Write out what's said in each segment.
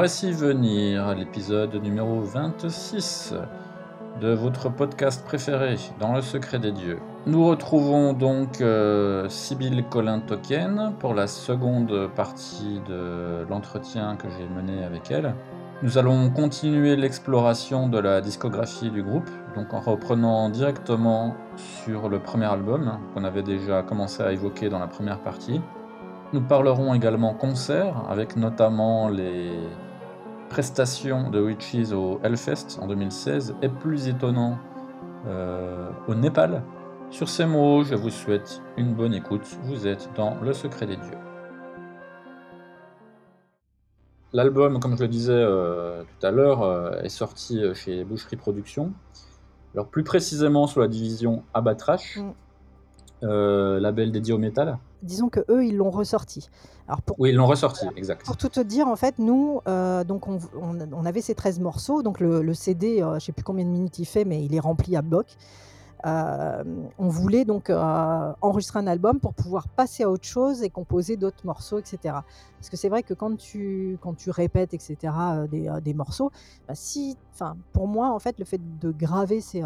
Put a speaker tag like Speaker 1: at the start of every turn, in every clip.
Speaker 1: Voici venir l'épisode numéro 26 de votre podcast préféré, Dans le secret des dieux. Nous retrouvons donc euh, Sybille Colin-Token pour la seconde partie de l'entretien que j'ai mené avec elle. Nous allons continuer l'exploration de la discographie du groupe, donc en reprenant directement sur le premier album qu'on avait déjà commencé à évoquer dans la première partie. Nous parlerons également concert, avec notamment les prestations de Witches au Hellfest en 2016 et plus étonnant euh, au Népal. Sur ces mots, je vous souhaite une bonne écoute. Vous êtes dans le secret des dieux. L'album, comme je le disais euh, tout à l'heure, euh, est sorti chez Boucherie Productions. Alors plus précisément sur la division Abatrash,
Speaker 2: Mm.
Speaker 1: label dédié au métal.
Speaker 2: Disons que eux, ils l'ont ressorti. Alors pour,
Speaker 1: Oui, ils l'ont ressorti, exact.
Speaker 2: pour tout te dire, en fait, nous, euh, donc on, on- on avait ces 13 morceaux. Donc le, le CD, euh, je sais plus combien de minutes il fait, mais il est rempli à bloc. Euh, on voulait donc euh, enregistrer un album pour pouvoir passer à autre chose et composer d'autres morceaux, etc. Parce que c'est vrai que quand tu, quand tu répètes, etc., euh, des, des morceaux, bah, si, pour moi, en fait, le fait de graver ces,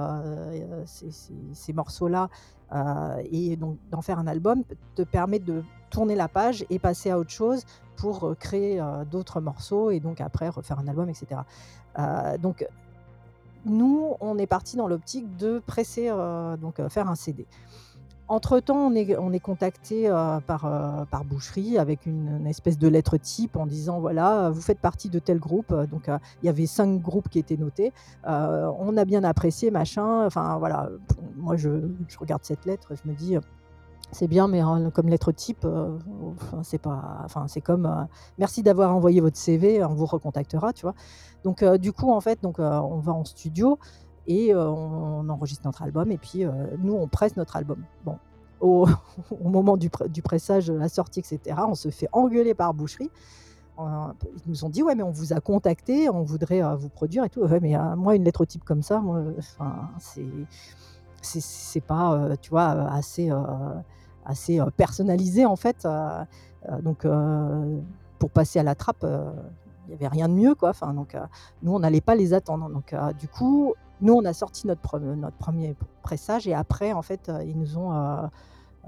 Speaker 2: ces, ces- morceaux-là et donc d'en faire un album te permet de tourner la page et passer à autre chose pour créer d'autres morceaux et donc après refaire un album, etc. Donc nous, on est parti dans l'optique de presser, euh, donc euh, faire un CD. Entre-temps, on est, on est contacté euh, par, par Boucherie avec une, espèce de lettre type en disant voilà, vous faites partie de tel groupe. Donc, il y avait cinq groupes qui étaient notés. On a bien apprécié, machin. Enfin, voilà. Moi, je, je regarde cette lettre, je me dis. C'est bien, mais comme lettre type, euh, c'est pas, enfin, c'est comme euh, merci d'avoir envoyé votre CV, on vous recontactera, tu vois. Donc, euh, du coup, en fait, donc, on va en studio et on, enregistre notre album et puis nous, on presse notre album. Bon, au, moment du, du pressage, la sortie, etc., on se fait engueuler par Boucherie. Ils nous ont dit ouais mais on vous a contacté, on voudrait vous produire et tout. Ouais mais moi une lettre type comme ça, moi, c'est c'est- pas tu vois assez assez euh, personnalisé en fait. Euh, euh, donc pour passer à la trappe, il n'y avait rien de mieux quoi. Enfin donc nous on n'allait pas les attendre. Donc du coup nous on a sorti notre notre premier pressage et après en fait ils nous ont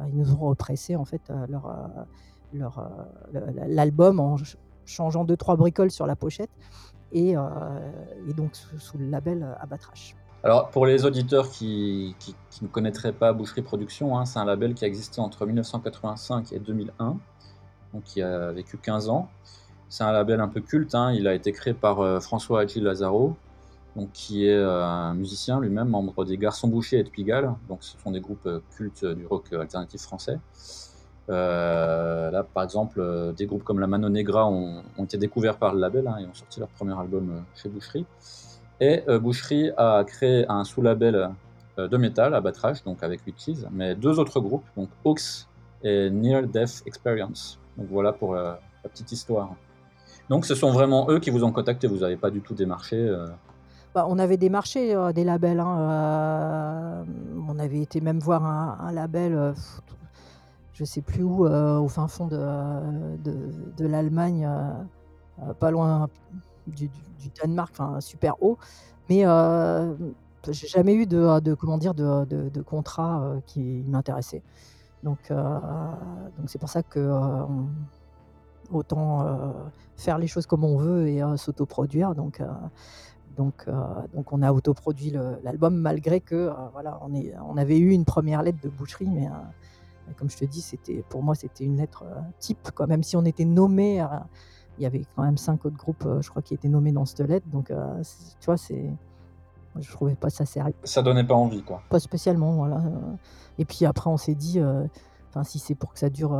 Speaker 2: ils nous ont repressé en fait leur leur le- l'album en ch- changeant deux trois bricoles sur la pochette et, et donc sous, sous le label Abatrash.
Speaker 1: Alors, pour les auditeurs qui, ne connaîtraient pas Boucherie Productions, hein, c'est un label qui a existé entre 1985 et 2001, donc qui a vécu 15 ans. C'est un label un peu culte, hein, il a été créé par euh, François Hadji Lazaro, donc, qui est euh, un musicien lui-même, membre des Garçons Bouchers et de Pigalle, donc ce sont des groupes euh, cultes du rock euh, alternatif français. Euh, là, par exemple, euh, des groupes comme la Mano Negra ont, été découverts par le label hein, et ont sorti leur premier album euh, chez Boucherie. Et euh, Boucherie a créé un sous-label euh, de métal, Abatrash, donc avec Witches, mais deux autres groupes, donc Hawks et Near Death Experience. Donc voilà pour euh, la petite histoire. Donc ce sont vraiment eux qui vous ont contacté, vous n'avez pas du tout démarché.
Speaker 2: Bah, on avait démarché des labels. hein, on avait été même voir un, label, je sais plus où, au fin fond de, l'Allemagne, pas loin du, Danemark, enfin super haut. Mais euh, j'ai jamais eu de, comment dire de, de, de contrat euh, qui m'intéressait. Donc euh, donc c'est pour ça que euh, autant faire les choses comme on veut et s'autoproduire. Donc donc, donc on a autoproduit l'album malgré que voilà, on, est, on avait eu une première lettre de boucherie, mais, comme je te dis, c'était pour moi c'était une lettre type, quoi. Même si on était nommé, il y avait quand même cinq autres groupes, euh, je crois, qui étaient nommés dans cette lettre. Donc euh, tu vois, c'est, je trouvais pas ça sérieux,
Speaker 1: Ça donnait pas envie, quoi.
Speaker 2: pas spécialement, voilà. euh. Et puis après, on s'est dit, enfin, si c'est pour que ça dure.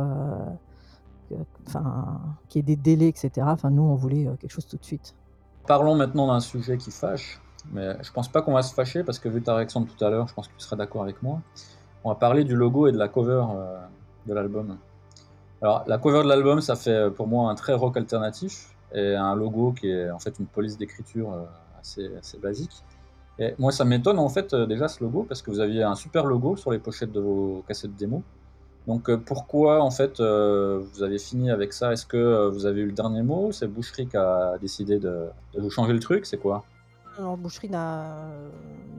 Speaker 2: Enfin, qu'il y ait des délais, etc. Enfin, nous, on voulait quelque chose tout de suite.
Speaker 1: Parlons maintenant d'un sujet qui fâche. mais je pense pas qu'on va se fâcher parce que vu ta réaction de tout à l'heure, je pense que tu seras d'accord avec moi. On va parler du logo et de la cover euh, de l'album. Alors, la cover de l'album, ça fait euh, pour moi un très rock alternatif et un logo qui est en fait une police d'écriture euh, assez, assez basique. Et moi, ça m'étonne en fait déjà ce logo parce que vous aviez un super logo sur les pochettes de vos cassettes démo. Donc pourquoi en fait vous avez fini avec ça? Est-ce que vous avez eu le dernier mot? C'est Boucherie qui a décidé de, de vous changer le truc? C'est quoi?
Speaker 2: Alors, Boucherie n'a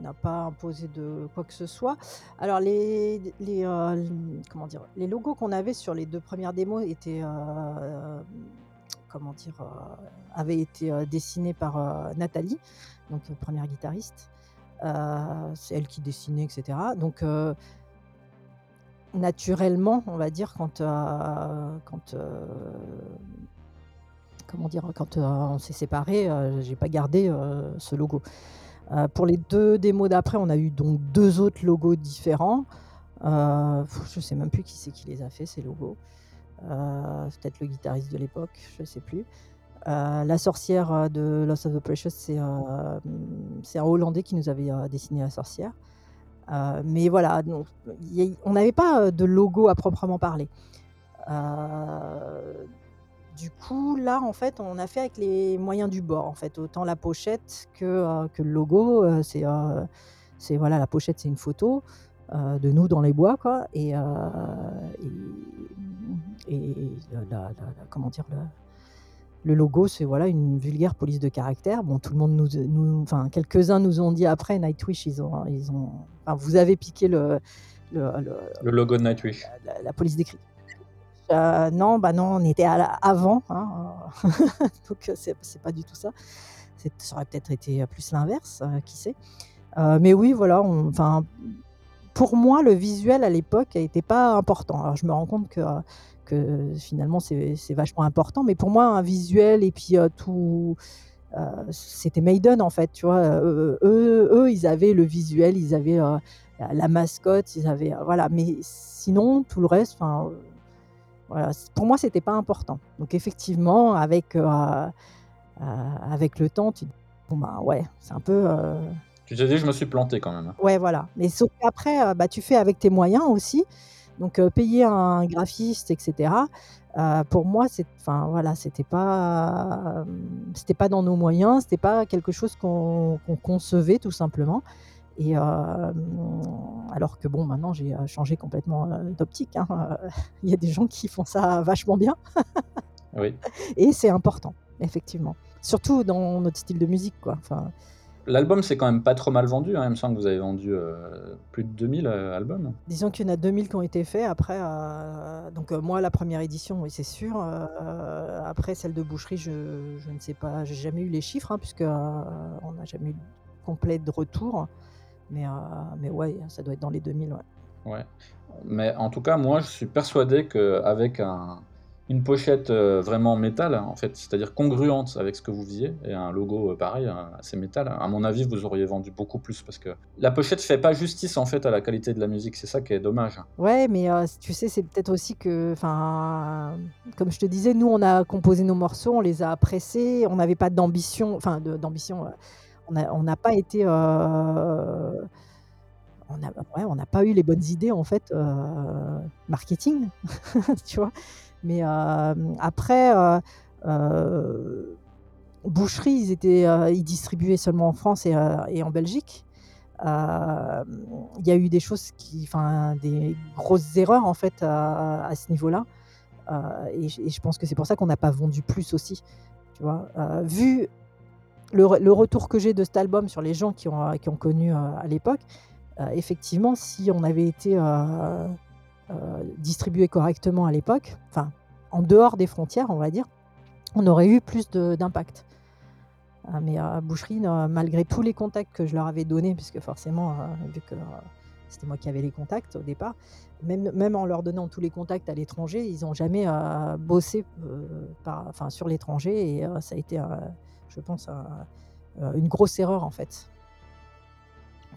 Speaker 2: n'a pas imposé de quoi que ce soit. Alors les? Les logos qu'on avait sur les deux premières démos étaient? Heu, avaient été, dessinés par, Nathalie, donc 1 guitariste. C'est elle qui dessinait et cetera. Donc naturellement, on va dire quand, comment dire? Quand, heu, on s'est séparés, heu, j'ai pas gardé, heu, ce logo. Pour les 2 démos d'après, on a eu donc 2 autres logos différents. Je sais même plus qui c'est qui les a fait ces logos. Peut-être le guitariste de l'époque, je sais plus. La sorcière, de Lost of the Precious, c'est, un Hollandais qui nous avait, dessiné la sorcière. Mais voilà, on n'avait pas, de logo à proprement parler. Du coup, là, en fait, on a fait avec les moyens du bord, en fait, autant la pochette que, heu, que le logo, heu, c'est, heu, c'est voilà, la pochette, c'est une photo, heu, de nous dans les bois, quoi et heu et et la la la comment dire? Le le logo, c'est voilà, une vulgaire police de caractère. Bon, tout le monde nous nous enfin, quelques-uns nous ont dit après, Nightwish, ils ont ils ont enfin, vous avez piqué le le le
Speaker 1: Le logo de Nightwish.
Speaker 2: la la police d'écrit Heu, non, bah, non, on était à la avant, hein, heu, donc heu, c'est pas du tout ça. Ça aurait peut-être été, plus l'inverse, qui sait? Mais oui, voilà, enfin, pour moi, le visuel à l'époque était pas important. Alors je me rends compte que, finalement c'est vachement important, mais pour moi un visuel et puis, tout, c'était Maiden en fait, tu vois? Eux eux, ils avaient le visuel, ils avaient, la mascotte, ils avaient, voilà, mais sinon tout le reste, enfin, voilà, pour moi, c'était pas important. Donc effectivement, avec, heu, heu, avec le temps, tu te bon, bah, ouais, c'est un peu, heu
Speaker 1: Tu t'es dit: «Je me suis planté quand même».
Speaker 2: ouais, voilà. Mais sauf qu'après, bah, tu fais avec tes moyens aussi. Donc payer un graphiste et cetera, heu, pour moi, c'est enfin, voilà, c'était pas, c'était pas dans nos moyens, c'était pas quelque chose qu'on qu'on concevait tout simplement et hem, alors que bon, maintenant j'ai, heu, changé complètement, heu, d'optique, hein, il y a des gens qui font ça vachement bien
Speaker 1: Oui.
Speaker 2: et c'est important, effectivement. Surtout dans notre style de musique, quoi, enfin
Speaker 1: L'album s'est quand même pas trop mal vendu, hein. Il me semble que vous avez vendu, plus de 2000, heu, albums.
Speaker 2: disons qu'il y en a 2000 qui ont été faits après, donc moi la première édition, oui, c'est sûr, après celle de Boucherie, je je ne sais pas, j'ai jamais eu les chiffres, hein, puisque, on n'a jamais eu complet de retour, mais heu, mais ouais, ça doit être dans les 2000, ouais.
Speaker 1: Ouais. Mais en tout cas, moi, je suis persuadé qu'avec un une pochette, heu, vraiment métal, en fait, c'est-à-dire congruente avec ce que vous faisiez et un logo, heu, pareil, heu, assez métal, à mon avis, vous auriez vendu beaucoup plus parce que la pochette fait pas justice, en fait, à la qualité de la musique. C'est ça qui est dommage.
Speaker 2: Ouais, mais tu sais, c'est peut-être aussi que enfin, comme je te disais, nous, on a composé nos morceaux, on les a pressés, on n'avait pas d'ambition, enfin d'ambition, on n'a pas été, heu, on a ouais, n'a pas eu les bonnes idées, en fait, heu, marketing, tu vois? Mais hem, après, Boucherie, ils étaient, ils distribuaient seulement en France et en Belgique. Il y a eu des choses qui enfin, des grosses erreurs, en fait, à ce niveau-là, et et je pense que c'est pour ça qu'on n'a pas vendu plus aussi, tu vois? Vu le re le retour que j'ai de cet album sur les gens qui ont, heu, qui ont connu, heu, à l'époque, heu, effectivement, si on avait été, distribué correctement à l'époque, enfin, en dehors des frontières, on va dire, on aurait eu plus d'impact. Mais heu, Boucherie, ne malgré tous les contacts que je leur avais donnés, puisque forcément, vu que, c'était moi qui avais les contacts au départ, même en leur donnant tous les contacts à l'étranger, ils ont jamais, bossé, sur l'étranger et ça a été, je pense, heu, une grosse erreur, en fait.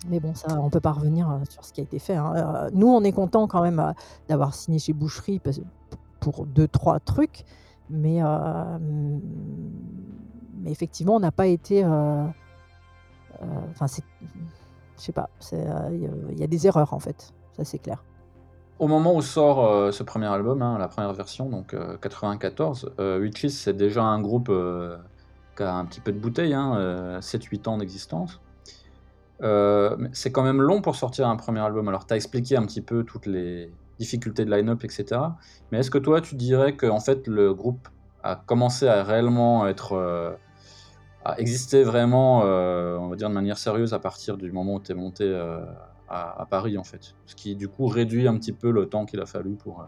Speaker 2: Mais bon, ça, on peut pas revenir, heu, sur ce qui a été fait, hein. Heu, nous, on est contents quand même, heu, d'avoir signé chez Boucherie pour deux trois trucs, mais effectivement, on n'a pas été, enfin, c'est je sais pas, il y a des erreurs, en fait, ça, c'est clair.
Speaker 1: Au moment où sort, ce premier album, hein, la première version, donc 94, heu, c'est déjà un groupe, qui a un petit peu de bouteille, hein, 7-8 ans d'existence. c'est quand même long pour sortir un premier album. Alors tu as expliqué un petit peu toutes les difficultés de line-up et cetera. Mais est-ce que toi, tu dirais qu'en fait, le groupe a commencé à réellement être, à exister vraiment, euh, on va dire de manière sérieuse à partir du moment où tu es monté euh, à, Paris en fait? Ce qui du coup réduit un petit peu le temps qu'il a fallu pour, euh,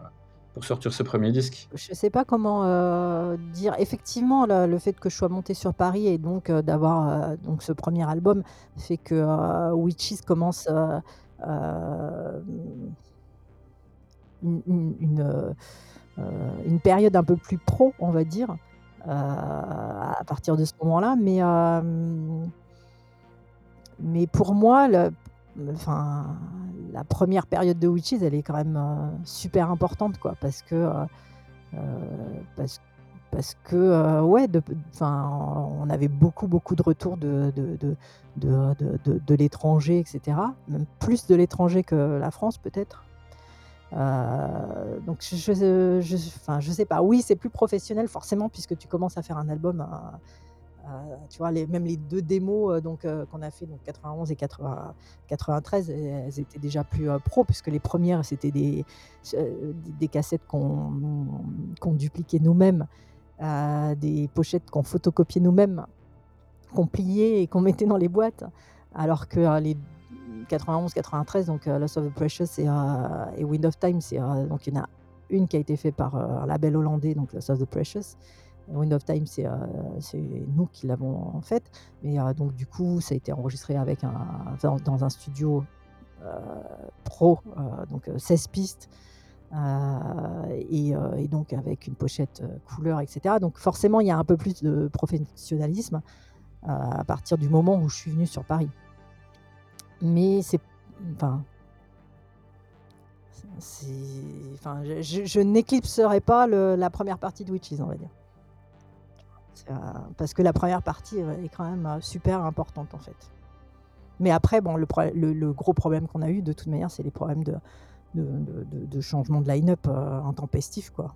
Speaker 1: pour sortir ce premier disque.
Speaker 2: Je sais pas comment dire. Effectivement, le, fait que je sois monté sur Paris et donc d'avoir donc ce premier album fait que Witches commence une, une, période un peu plus pro, on va dire. Euh, à partir de ce moment-là. Mais, euh, mais pour moi, le, la première période de Witches, elle est quand même euh, super importante, quoi, parce que, parce, parce que ouais, enfin, on avait beaucoup, beaucoup de retours de, de, de, de, de l'étranger, etc. Même plus de l'étranger que la France, peut-être. Euh, donc je, je, je, je sais pas. Oui, c'est plus professionnel forcément puisque tu commences à faire un album. Euh, euh, tu vois, les, même les deux démos donc qu'on a fait donc 91 et 80, 93, elles étaient déjà plus pro puisque les premières c'était des, des cassettes qu'on dupliquait nous-mêmes, des pochettes qu'on photocopiait nous-mêmes, qu'on pliait et qu'on mettait dans les boîtes, alors que les 91, 93, donc euh, Lost of the Precious et, euh, Wind of Time, euh, donc il y en a une qui a été faite par un label hollandais, donc Lost of the Precious. Wind of Time, c'est nous qui l'avons faite, mais donc du coup, ça a été enregistré avec un, dans, un studio pro, donc 16 pistes. et, donc avec une pochette couleur, etc. Donc forcément, il y a un peu plus de professionnalisme à partir du moment où je suis venu sur Paris. Mais c'est. Enfin. Je, je n'éclipserai pas la première partie de Witches, on va dire. Euh, parce que la première partie est quand même euh, super importante en fait. Mais après, bon, le, gros problème qu'on a eu de toute manière, c'est les problèmes de, changement de line-up euh, intempestif. Quoi.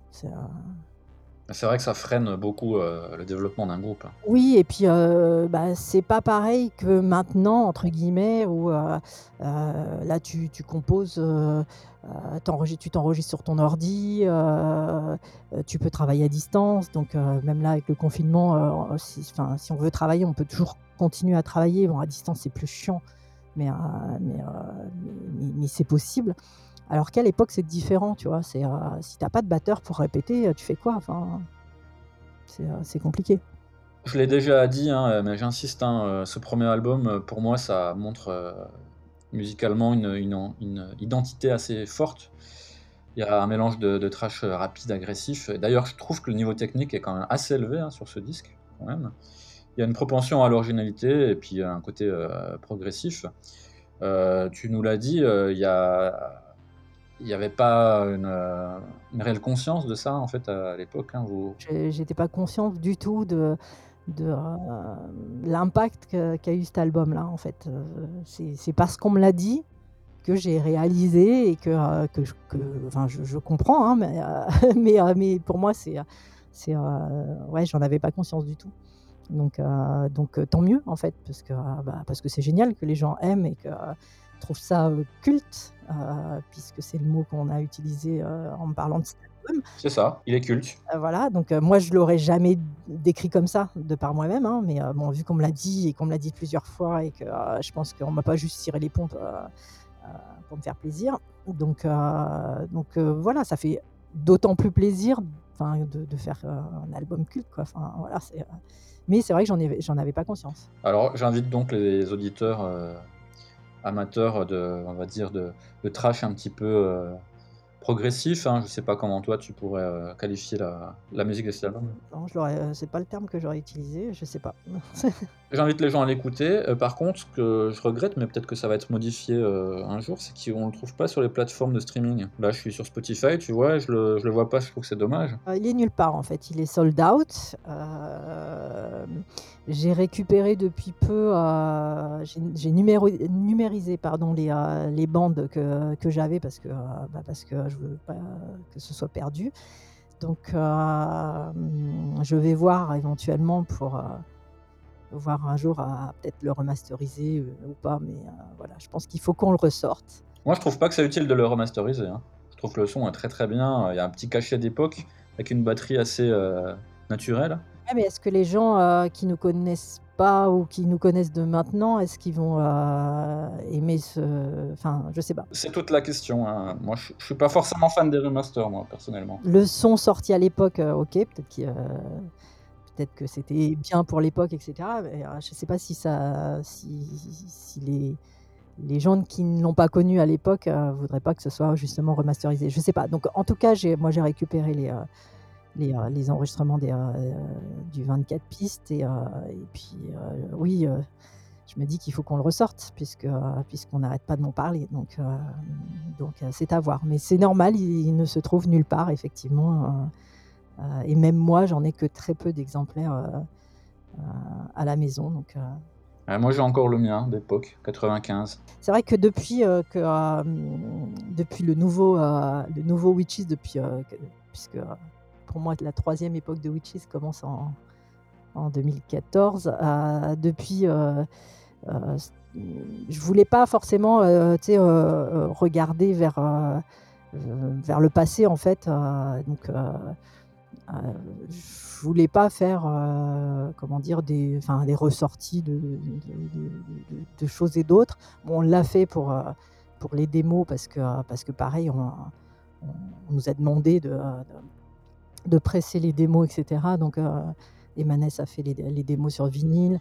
Speaker 2: C'est
Speaker 1: vrai que ça freine beaucoup euh, le développement d'un groupe.
Speaker 2: Oui, et puis euh, bah, c'est pas pareil que maintenant, entre guillemets, où euh, là tu, tu composes, tu t'enregistres sur ton ordi, tu peux travailler à distance. Donc, même là, avec le confinement, si, si on veut travailler, on peut toujours continuer à travailler. Bon, à distance, c'est plus chiant, mais, mais, mais c'est possible. Alors qu'à l'époque, c'est différent, tu vois. C'est, euh, si t'as pas de batteur pour répéter, euh, tu fais quoi Enfin, c'est, euh, compliqué.
Speaker 1: Je l'ai déjà dit, hein, mais j'insiste, hein, ce premier album, pour moi, ça montre musicalement une, identité assez forte. Il y a un mélange de, trash rapide, agressif. D'ailleurs, je trouve que le niveau technique est quand même assez élevé hein, sur ce disque. Il y a une propension à l'originalité et puis un côté progressif. tu nous l'as dit, il y a il n'y avait pas euh, une, réelle conscience de ça, en fait, à l'époque, hein, vous?
Speaker 2: J'étais pas consciente du tout de euh, l'impact qu'a eu cet album-là, en fait. Euh, c'est parce qu'on me l'a dit que j'ai réalisé et que, que je comprends, hein, mais mais pour moi, c'est, ouais, j'en avais pas conscience du tout. Donc donc tant mieux, en fait, parce que, bah, parce que c'est génial que les gens aiment et que trouve ça culte, puisque c'est le mot qu'on a utilisé en me parlant de cet album.
Speaker 1: C'est ça, il est culte.
Speaker 2: voilà, donc moi je l'aurais jamais décrit comme ça de par moi-même, hein, mais bon, vu qu'on me l'a dit et qu'on me l'a dit plusieurs fois et que je pense qu'on m'a pas juste tiré les pompes pour me faire plaisir. Donc, donc voilà, ça fait d'autant plus plaisir de, de, faire un album culte. Quoi. Voilà, mais c'est vrai que j'en avais pas conscience.
Speaker 1: Alors j'invite donc les auditeurs amateur de, on va dire, de, de trash un petit peu euh, progressif. Hein. Je sais pas comment toi tu pourrais euh, qualifier la, musique de cet album.
Speaker 2: Non, je euh, c'est pas le terme que j'aurais utilisé, je sais pas.
Speaker 1: J'invite les gens à l'écouter. Euh, par contre, ce que je regrette, mais peut-être que ça va être modifié euh, un jour, c'est qu'on ne le trouve pas sur les plateformes de streaming. Là, je suis sur Spotify, tu vois, je le, le vois pas, je trouve que c'est dommage.
Speaker 2: Euh, il est nulle part en fait, il est sold out. j'ai récupéré depuis peu, j'ai numérisé pardon, les, bandes que, que j'avais parce que, bah, parce que je veux pas que ce soit perdu. Donc, je vais voir éventuellement pour voir un jour à peut-être le remasteriser euh, ou pas, mais euh, voilà, je pense qu'il faut qu'on le ressorte.
Speaker 1: Moi, je trouve pas que c'est utile de le remasteriser. Hein. Je trouve que le son est très très bien. Il y a un petit cachet d'époque avec une batterie assez euh, naturelle.
Speaker 2: mais est-ce que les gens qui nous connaissent pas ou qui nous connaissent de maintenant, est-ce qu'ils vont aimer ce. Enfin, je sais pas.
Speaker 1: C'est toute la question. Hein. Moi, je, je suis pas forcément fan des remasters, moi, personnellement.
Speaker 2: Le son sorti à l'époque, ok, peut-être qu'il peut-être que c'était bien pour l'époque, etc. Euh, je ne sais pas si, les, gens qui ne l'ont pas connu à l'époque ne euh, voudraient pas que ce soit justement remasterisé. Je ne sais pas. Donc, en tout cas, moi, j'ai récupéré les, euh, enregistrements du 24 pistes. Et, puis, oui, je me dis qu'il faut qu'on le ressorte, puisqu'on n'arrête pas de m'en parler. Donc c'est à voir. Mais c'est normal, il, ne se trouve nulle part, effectivement. Euh, et même moi, j'en ai que très peu d'exemplaires euh, euh, à la maison. Donc,
Speaker 1: moi, j'ai encore le mien d'époque, 95.
Speaker 2: C'est vrai que depuis, que, depuis le, nouveau, le nouveau Witches, depuis, puisque pour moi, la troisième époque de Witches commence en, en 2014, depuis je voulais pas forcément regarder vers, vers le passé en fait. donc je voulais pas faire, euh, comment dire, des, des ressorties de, choses et d'autres. On l'a fait pour, euh, pour les démos parce que, parce que pareil, on, nous a demandé de, de, presser les démos, etc. Donc, Emanes a fait les, démos sur vinyle.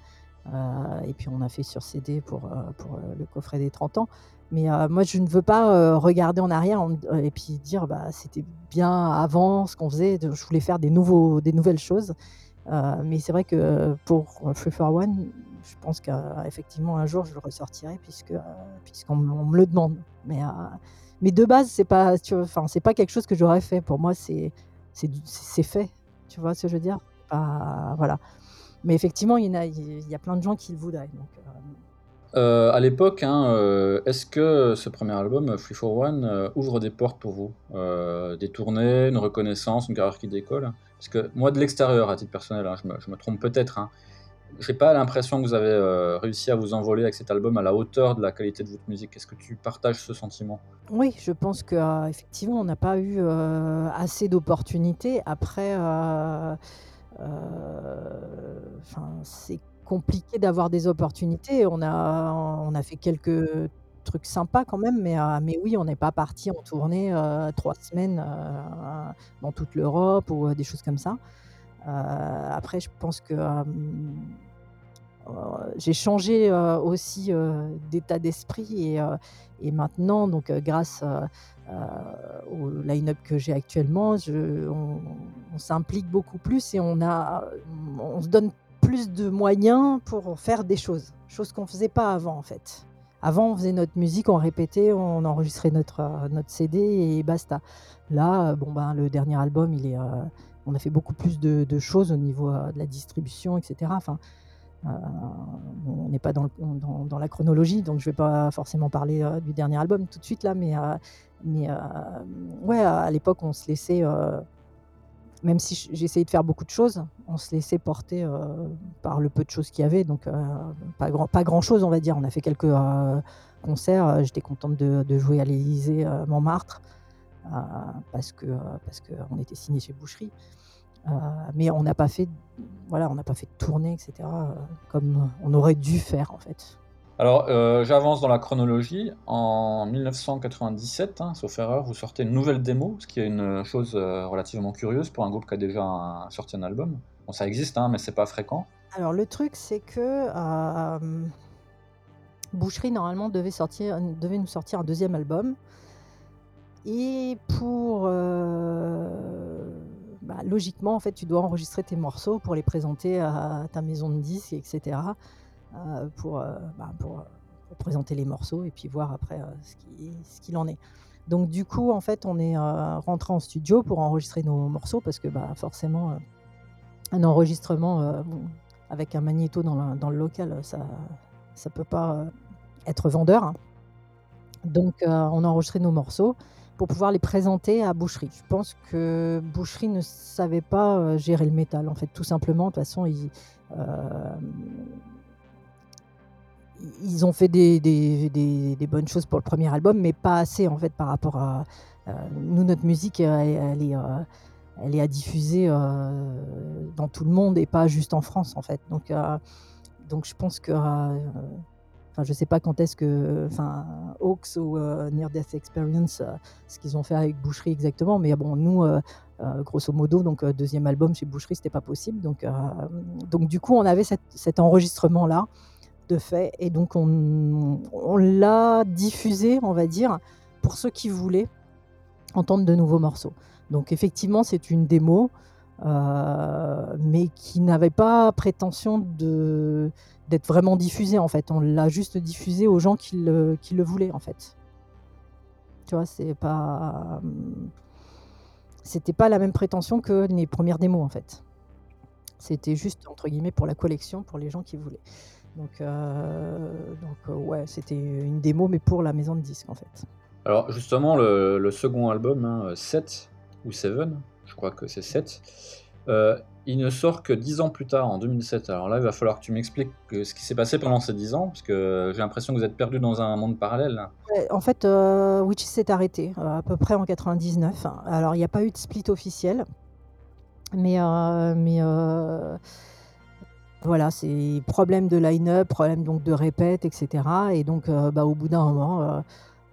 Speaker 2: Et puis on a fait sur CD pour, pour le coffret des 30 ans. Mais moi, je ne veux pas regarder en arrière et puis dire bah, c'était bien avant ce qu'on faisait. Je voulais faire des, nouveaux, des nouvelles choses. mais c'est vrai que pour Free for One, je pense qu'effectivement un jour je le ressortirai puisque puisqu'on me le demande. Mais, mais de base, c'est pas, pas quelque chose que j'aurais fait. Pour moi, c'est c'est fait. Tu vois ce que je veux dire? Voilà. Mais effectivement, il y, a, il y a plein de gens qui le voudraient. Donc,
Speaker 1: euh, à l'époque, hein, euh, est-ce que ce premier album, Free for One, euh, ouvre des portes pour vous? Des tournées, une reconnaissance, une carrière qui décolle? Parce que moi, de l'extérieur, à titre personnel, hein, je, me, trompe peut-être, hein, j'ai pas l'impression que vous avez réussi à vous envoler avec cet album à la hauteur de la qualité de votre musique. Est-ce que tu partages ce sentiment?
Speaker 2: Oui, je pense qu'effectivement, on n'a pas eu assez d'opportunités. Après, c'est compliqué d'avoir des opportunités. On a, on a fait quelques trucs sympas quand même, mais, euh, mais oui, on n'est pas parti en tournée euh, trois semaines euh, dans toute l'Europe ou des choses comme ça. après, je pense que j'ai changé aussi d'état d'esprit et, et, maintenant, donc grâce au line-up que j'ai actuellement, je, on, on s'implique beaucoup plus et on, a, on se donne plus de moyens pour faire des choses, choses qu'on faisait pas avant en fait. Avant, on faisait notre musique, on répétait, on enregistrait notre, euh, notre CD et basta. Là, euh, bon ben, le dernier album, il est, euh, on a fait beaucoup plus de, choses au niveau de la distribution, etc. Enfin, on n'est pas dans, dans, la chronologie, donc je vais pas forcément parler du dernier album tout de suite là, mais, mais ouais, à l'époque, on se laissait même si j'essayais de faire beaucoup de choses, on se laissait porter euh, par le peu de choses qu'il y avait. Donc, euh, pas, grand, pas grand chose, on va dire. On a fait quelques euh, concerts. J'étais contente de, jouer à l'Élysée Montmartre parce que parce qu'on était signé chez Boucherie. mais on n'a pas fait, voilà, on n'a pas fait de tournée, etc. comme on aurait dû faire en fait.
Speaker 1: Alors, euh, j'avance dans la chronologie. En 1997, hein, sauf erreur, vous sortez une nouvelle démo, ce qui est une chose euh, relativement curieuse pour un groupe qui a déjà sorti un album. Bon, ça existe, hein, mais c'est pas fréquent.
Speaker 2: Alors, le truc, c'est que euh, Boucherie, normalement, devait, nous sortir un deuxième album. Et pour bah, logiquement, en fait, tu dois enregistrer tes morceaux pour les présenter à ta maison de disques, etc. euh, pour, euh, bah, pour, pour présenter les morceaux et puis voir après euh, ce qui- ce qu'il en est. Donc du coup, en fait, on est euh, rentré en studio pour enregistrer nos morceaux parce que bah, forcément, euh, un enregistrement euh, avec un magnéto dans, le local, ça ça peut pas euh, être vendeur. hein. Donc euh, on a enregistré nos morceaux pour pouvoir les présenter à Boucherie. Je pense que Boucherie ne savait pas euh, gérer le métal, en fait, tout simplement. De toute façon, euh, ils ont fait des, bonnes choses pour le premier album, mais pas assez, en fait, par rapport à... euh, nous, notre musique, elle, euh, est à diffuser euh, dans tout le monde et pas juste en France, en fait. Donc, donc je pense que... Enfin, je sais pas quand est-ce que, enfin, Hawks ou Near Death Experience, ce qu'ils ont fait avec Boucherie exactement. Mais bon, nous, grosso modo, donc deuxième album chez Boucherie, c'était pas possible. Donc, donc du coup, on avait cet enregistrement-là de fait, et donc on, l'a diffusé, on va dire, pour ceux qui voulaient entendre de nouveaux morceaux. Donc effectivement, c'est une démo, euh, mais qui n'avait pas prétention d'être vraiment diffusée en fait. On l'a juste diffusé aux gens qui le, qui le voulaient en fait. Tu vois, c'est pas c'était pas la même prétention que les premières démos en fait. C'était juste entre guillemets pour la collection, pour les gens qui voulaient. Donc, euh, donc euh, ouais, c'était une démo, mais pour la maison de disques en fait.
Speaker 1: Alors justement, le, le second album, hein, 7 ou 7, je crois que c'est 7, euh, il ne sort que 10 ans plus tard, en 2007. Alors là, il va falloir que tu m'expliques euh, ce qui s'est passé pendant ces 10 ans, parce que j'ai l'impression que vous êtes perdu dans un monde parallèle.
Speaker 2: en fait, euh, Witches s'est arrêté euh, à peu près en 99. Alors, il n'y a pas eu de split officiel, mais, euh, mais euh, voilà, c'est problème de line-up, problème donc de répète, etc. Et donc, euh, bah, au bout d'un moment, euh,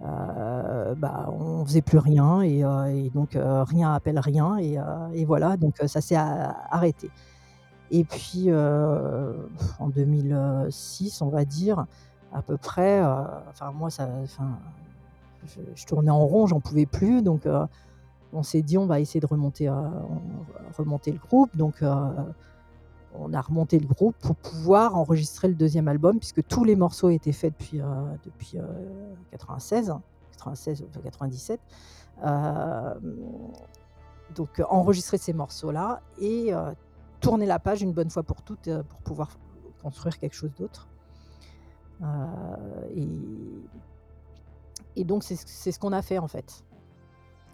Speaker 2: euh, bah, on faisait plus rien, et, euh, donc rien appelle rien, et, voilà, donc ça s'est arrêté. Et puis, en 2006, on va dire, à peu près, enfin moi, ça, je, tournais en rond, j'en pouvais plus, donc on s'est dit on va essayer de remonter, on- remonter le groupe, donc on a remonté le groupe pour pouvoir enregistrer le deuxième album, puisque tous les morceaux étaient faits depuis, euh, depuis euh, 96, 96 ou 97. Euh, donc euh, enregistrer ces morceaux-là et euh, tourner la page une bonne fois pour toutes euh, pour pouvoir construire quelque chose d'autre. Euh, et, donc c'est ce- qu'on a fait en fait.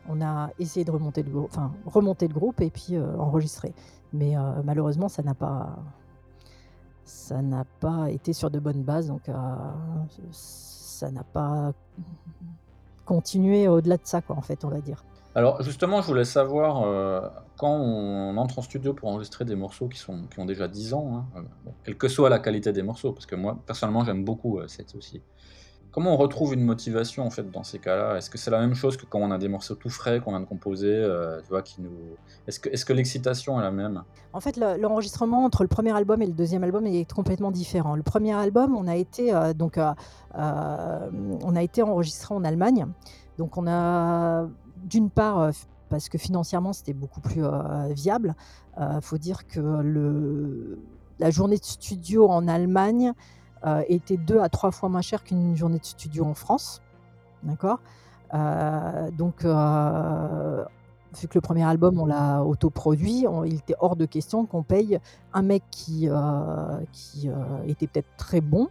Speaker 2: On a essayé de remonter le, groupe et puis euh, enregistrer. Mais euh, malheureusement, ça n'a pas, été sur de bonnes bases, donc euh, ça n'a pas continué au-delà de ça, quoi, en fait, on va dire.
Speaker 1: Alors justement, je voulais savoir, euh, quand on entre en studio pour enregistrer des morceaux qui, sont, ont déjà 10 ans, hein, quelle que soit la qualité des morceaux, parce que moi, personnellement, j'aime beaucoup cette aussi. Comment on retrouve une motivation en fait dans ces cas-là? Est-ce que c'est la même chose que quand on a des morceaux tout frais qu'on vient de composer, euh, tu vois, qui nous... Est-ce que, l'excitation est la même?
Speaker 2: En fait, le- l'enregistrement entre le premier album et le deuxième album est complètement différent. Le premier album, on a été euh, donc euh, on a été enregistré en Allemagne. Donc on a d'une part parce que financièrement c'était beaucoup plus viable. Il faut dire que le, la journée de studio en Allemagne euh, était deux à trois fois moins chère qu'une journée de studio en France. D'accord? Euh, Donc euh, vu que le premier album, on l'a autoproduit, on- il était hors de question qu'on paye un mec qui, qui était peut-être très bon,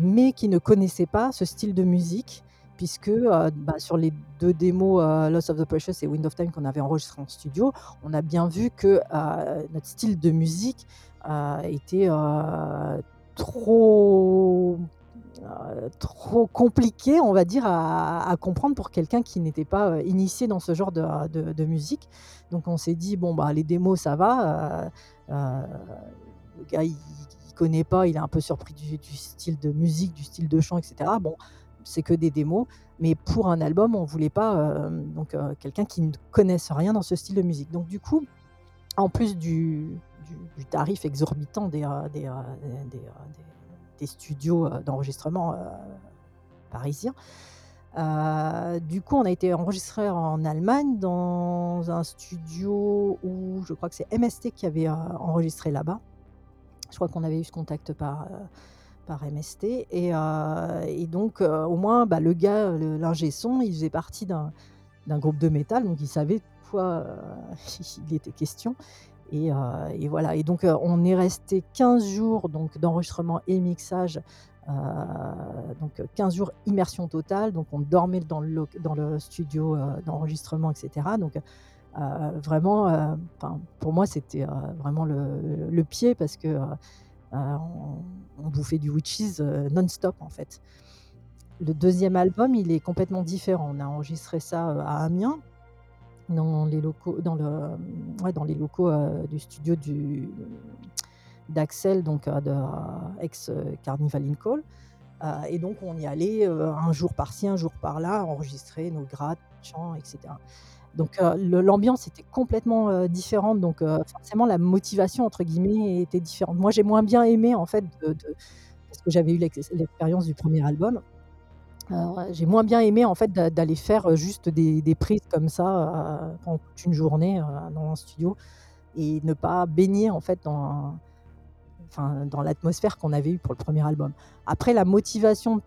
Speaker 2: mais qui ne connaissait pas ce style de musique, puisque bah, sur les deux démos euh, Lost of the Precious et Wind of Time qu'on avait enregistrés en studio, on a bien vu que notre style de musique était trop euh, trop compliqué, on va dire, à, comprendre pour quelqu'un qui n'était pas euh, initié dans ce genre de, de- musique. Donc on s'est dit, bon, bah, les démos, ça va. euh, le gars, il, il connaît pas, il est un peu surpris du, du style de musique, du style de chant, etc. Bon, c'est que des démos. Mais pour un album, on voulait pas donc quelqu'un qui ne connaisse rien dans ce style de musique. Donc du coup, en plus du, du- tarif exorbitant des, euh, euh, euh, des- des studios d'enregistrement parisiens, du coup, on a été enregistré en Allemagne dans un studio où je crois que c'est MST qui avait, enregistré là-bas. Je crois qu'on avait eu ce contact par, par MST et et donc au moins, bah, le gars, l'ingé son, il faisait partie d'un groupe de métal, donc il savait de quoi, il était question et heu et voilà et donc heu, on est resté 15 jours donc d'enregistrement et mixage, heu, donc 15 jours immersion totale, donc on dormait dans le studio, d'enregistrement et cetera donc vraiment, pour moi, c'était, vraiment le pied parce que, on on bouffait du Witches, non-stop, en fait. Le 2e album, il est complètement différent. On a enregistré ça, à Amiens, dans les locaux dans le, ouais, dans les locaux, heu, du studio du d'Axel, donc heu, de ex, heu, Carnival in Call, heu et donc on y allait, un jour par-ci, un jour par-là, enregistrer nos grattes, chants et cetera. Donc l'ambiance était complètement, différente donc forcément la «motivation» entre guillemets était différente. Moi, j'ai moins bien aimé en fait parce que j'avais eu l'ex l'expérience du 1er album. Heu, j'ai moins bien aimé en fait d'a d'aller faire, heu, juste des prises comme ça, heu, pendant toute une journée, dans un studio et ne pas baigner en fait dans l'atmosphère qu'on avait eue pour le 1er album. Après la motivation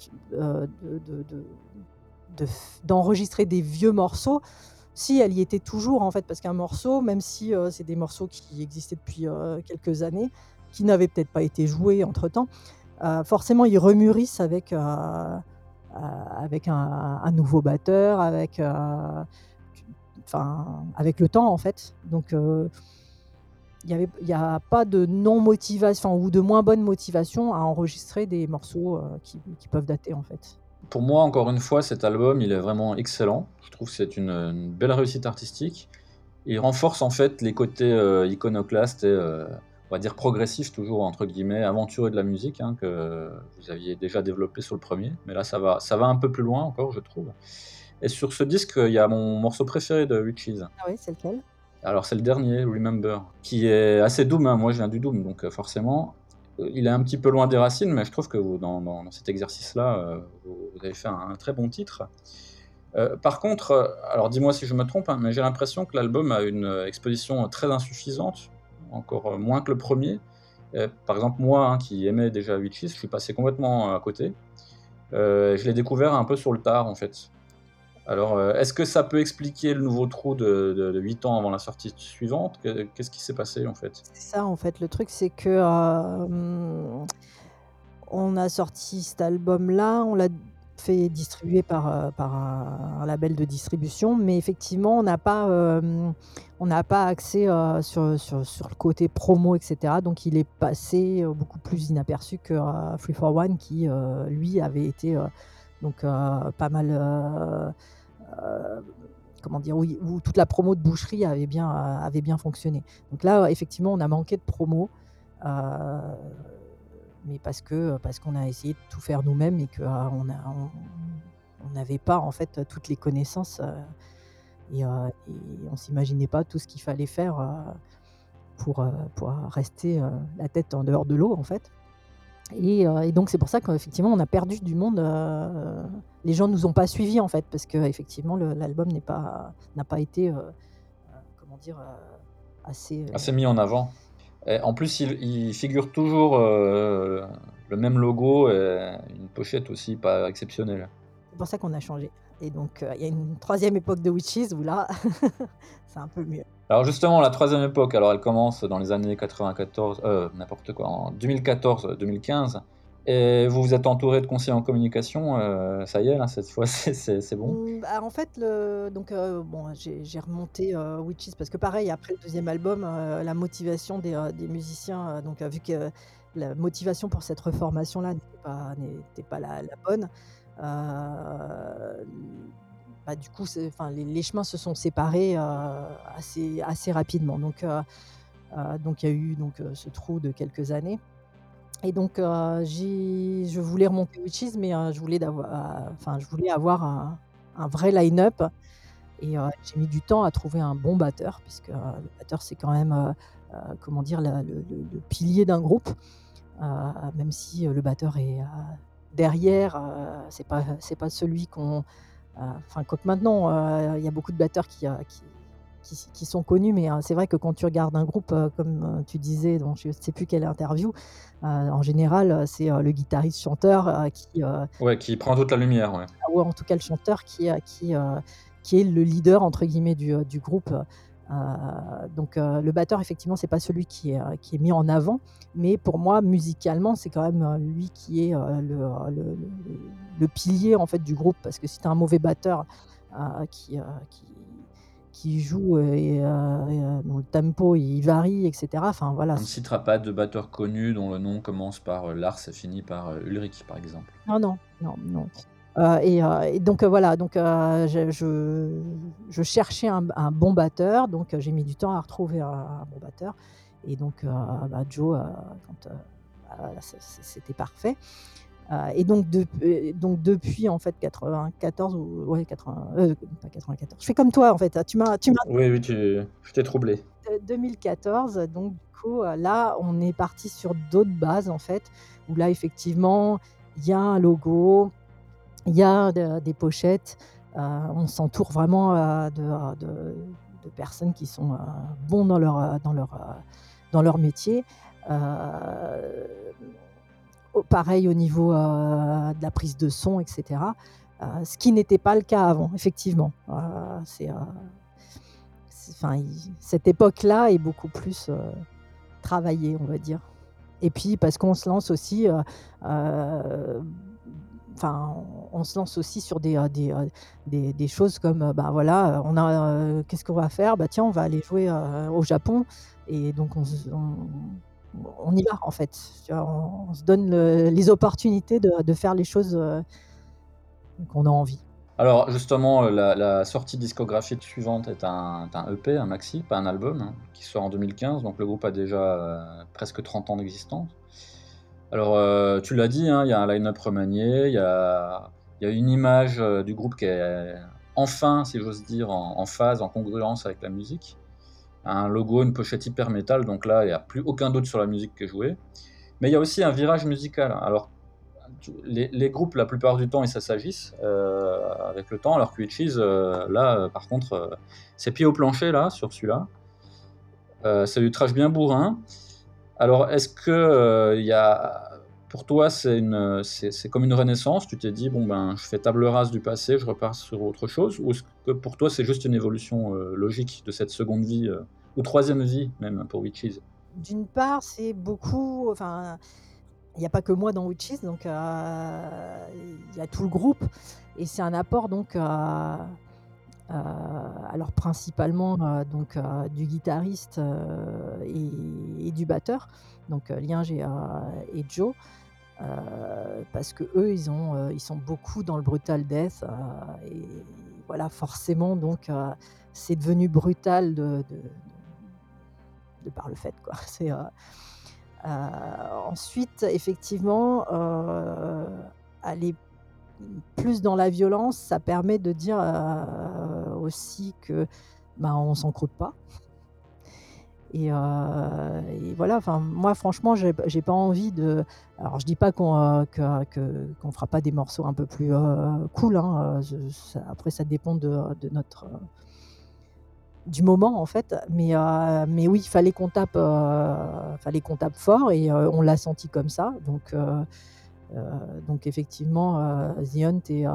Speaker 2: d'enregistrer des vieux morceaux, si elle y était toujours en fait, parce qu'un morceau, même si, c'est des morceaux qui existaient depuis, quelques années, qui n'avaient peut-être pas été joués entre temps, forcément ils remûrissent avec, avec un nouveau batteur, avec, tu enfin, avec le temps en fait. Donc heu, il y avait il y a pas de non motivation enfin ou de moins bonne motivation à enregistrer des morceaux, qui peuvent dater en fait.
Speaker 1: Pour moi, encore une fois, cet album, il est vraiment excellent. Je trouve que c'est une, belle réussite artistique. Il renforce en fait les côtés, heu, iconoclastes et on va dire «progressifs», toujours entre guillemets, aventureux de la musique, hein, que vous aviez déjà développé sur le 1er. Mais là, ça va ça va un peu plus loin encore, je trouve et sur ce disque, il y a mon morceau préféré de Witches.
Speaker 2: Ah oui, c'est lequel?
Speaker 1: Alors c'est le dernier, «Remember», qui est assez doom, hein. Moi, je viens du doom, donc heu, forcément, heu, il est un petit peu loin des racines, mais je trouve que vous dans cet exercice-là, heu, vous avez fait un un très bon titre. Par contre, alors dis-moi si je me trompe, hein, mais j'ai l'impression que l'album a une, exposition très insuffisante, encore, heu, moins que le 1er. Heu, par exemple, moi, hein, qui aimais déjà Witches, je suis passé complètement à côté. Je l'ai découvert un peu sur le tard, en fait. Alors, est-ce que ça peut expliquer le nouveau trou de de de 8 ans avant la sortie suivante? Qu'est qu'est-ce qui s'est passé, en fait?
Speaker 2: C'est ça en fait, le truc c'est que, on a sorti cet album-là, on l'a fait distribuer par, heu, par un label de distribution, mais effectivement, on n'a pas, hem, on n'a pas axé, heu, sur sur le côté promo et cetera, donc il est passé, beaucoup plus inaperçu que, «Free for One» qui, lui avait été, donc pas mal, comment dire? Où toute la promo de Boucherie avait bien, avait bien fonctionné. Donc là, effectivement, on a manqué de promo, mais parce que parce qu'on a essayé de tout faire nous-mêmes et qu'on a on on n'avait pas en fait toutes les connaissances, heu et heu et on s'imaginait pas tout ce qu'il fallait faire, pour, pour rester, la tête en dehors de l'eau, en fait et et donc c'est pour ça qu'effectivement, on a perdu du monde, les gens nous ont pas suivis, en fait, parce qu'effectivement le l'album n'est pas n'a pas été, comment dire? Assez,
Speaker 1: Assez mis en avant en plus, il il figure toujours, heu, le même logo et une pochette aussi pas exceptionnelle.
Speaker 2: C'est pour ça qu'on a changé et donc heu, il y a une 3e époque de Witches où là, c'est un peu mieux.
Speaker 1: Alors justement, la 3e époque, alors elle commence dans les années 94, heu, n'importe quoi, en 2014-2015 et vous vous êtes entouré de conseillers en communication, heu, ça y est, cette fois, c'est bon?
Speaker 2: Mmh, bah, en fait, heu, bon, j'ai remonté, heu, Witches parce que pareil, après le 2e album, heu, la motivation des, musiciens, donc vu que la motivation pour cette reformation-là n'était pas la bonne, bah, du coup, les chemins se sont séparés, assez rapidement donc il y a eu donc ce trou de quelques années et donc j'ai je voulais remonter Witches mais heu, je voulais d'avoir enfin, je voulais avoir un vrai line-up et j'ai mis du temps à trouver un bon batteur puisque, le batteur, c'est quand même, comment dire? Le pilier d'un groupe, même si, le batteur est, derrière, heu, c'est pas pas celui qu'on enfin, quoique maintenant, il y a beaucoup de batteurs qui qui, sont connus, mais c'est vrai que quand tu regardes un groupe, comme tu disais, dont je ne sais plus quelle interview, en général, c'est le guitariste-chanteur qui.
Speaker 1: ouais, qui prend toute la lumière. Ouais.
Speaker 2: Ou en tout cas le chanteur qui, qui, qui est le leader, entre guillemets, du, du groupe. donc le batteur, effectivement, c'est pas celui qui est, qui est mis en avant, mais pour moi, musicalement, c'est quand même lui qui est le, le, le, pilier en fait du groupe, parce que si tu as un mauvais batteur qui, qui qui joue et, dont le tempo il varie, etc. Enfin voilà.
Speaker 1: On ne citera pas de batteur connu dont le nom commence par Lars et finit par Ulrich, par exemple.
Speaker 2: Non, non, non, non. et, donc voilà, donc je, je, cherchais un, bon batteur, donc j'ai mis du temps à retrouver un, bon batteur. Et donc bah, Joe, quand c'était parfait. Euh, et donc, euh, donc depuis en fait 94 ou ouais 80, euh, pas 94. Je fais comme toi en fait. Tu m'as, tu m'as.
Speaker 1: Oui oui, tu, je t'ai troublé.
Speaker 2: 2014, donc du coup là on est parti sur d'autres bases en fait, où là effectivement il y a un logo, il y a des pochettes, on s'entoure vraiment de, de, de, personnes qui sont bons dans leur dans leur dans leur métier pareil au niveau euh, de la prise de son, etc. Euh, ce qui n'était pas le cas avant, effectivement. Euh, c'est, enfin, cette époque-là est beaucoup plus travaillée, on va dire. Et puis parce qu'on se lance aussi, enfin, on se lance aussi sur des, des, des, choses comme, bah voilà, on a, qu'est-ce qu'on va faire? Bah tiens, on va aller jouer au Japon. Et donc on, on on y va en fait. On, se donne les opportunités de, faire les choses euh, qu'on a envie.
Speaker 1: Alors justement, euh, la, sortie discographique suivante est un, EP, un maxi, pas un album, hein, qui sort en 2015, donc le groupe a déjà euh, presque 30 ans d'existence. Alors tu l'as dit, hein, il y a un line-up remanié, il y a, une image du groupe qui est enfin, si j'ose dire, en, phase, en congruence avec la musique un logo, une pochette hyper métal, donc là, il n'y a plus aucun doute sur la musique qui est jouée. Mais il y a aussi un virage musical. Alors, les, groupes, la plupart du temps, ils s'agissent euh, avec le temps, alors que Witches, euh, là, euh, par contre, c'est pied au plancher, là, sur celui-là. c'est du trash bien bourrin. Alors, est-ce que il y a pour toi, c'est une, c'est, comme une renaissance. Tu t'es dit, bon, ben, je fais table rase du passé, je repars sur autre chose. Ou est-ce que pour toi, c'est juste une évolution logique de cette seconde vie ou troisième vie même pour Witches?
Speaker 2: D'une part, c'est beaucoup. Enfin, il n'y a pas que moi dans Witches, donc euh, il y a tout le groupe. Et c'est un apport donc. Euh, alors principalement euh, donc du guitariste et, du batteur, donc Lienge et, Joe. parce que eux, ils, ont, ils sont beaucoup dans le brutal death et voilà, forcément, donc c'est devenu brutal de, par le fait. Quoi. C'est, euh, euh, ensuite, effectivement, euh, aller plus dans la violence, ça permet de dire aussi que ben, on pas. Et, voilà, enfin, moi franchement, j'ai, pas envie de. Alors, je dis pas qu'on qu'on fera pas des morceaux un peu plus cool. Hein, après, ça dépend de, notre du moment en fait. Mais, euh, mais oui, il fallait qu'on tape, euh, fallait qu'on tape fort et euh, on l'a senti comme ça. Donc, donc effectivement, The Hunt est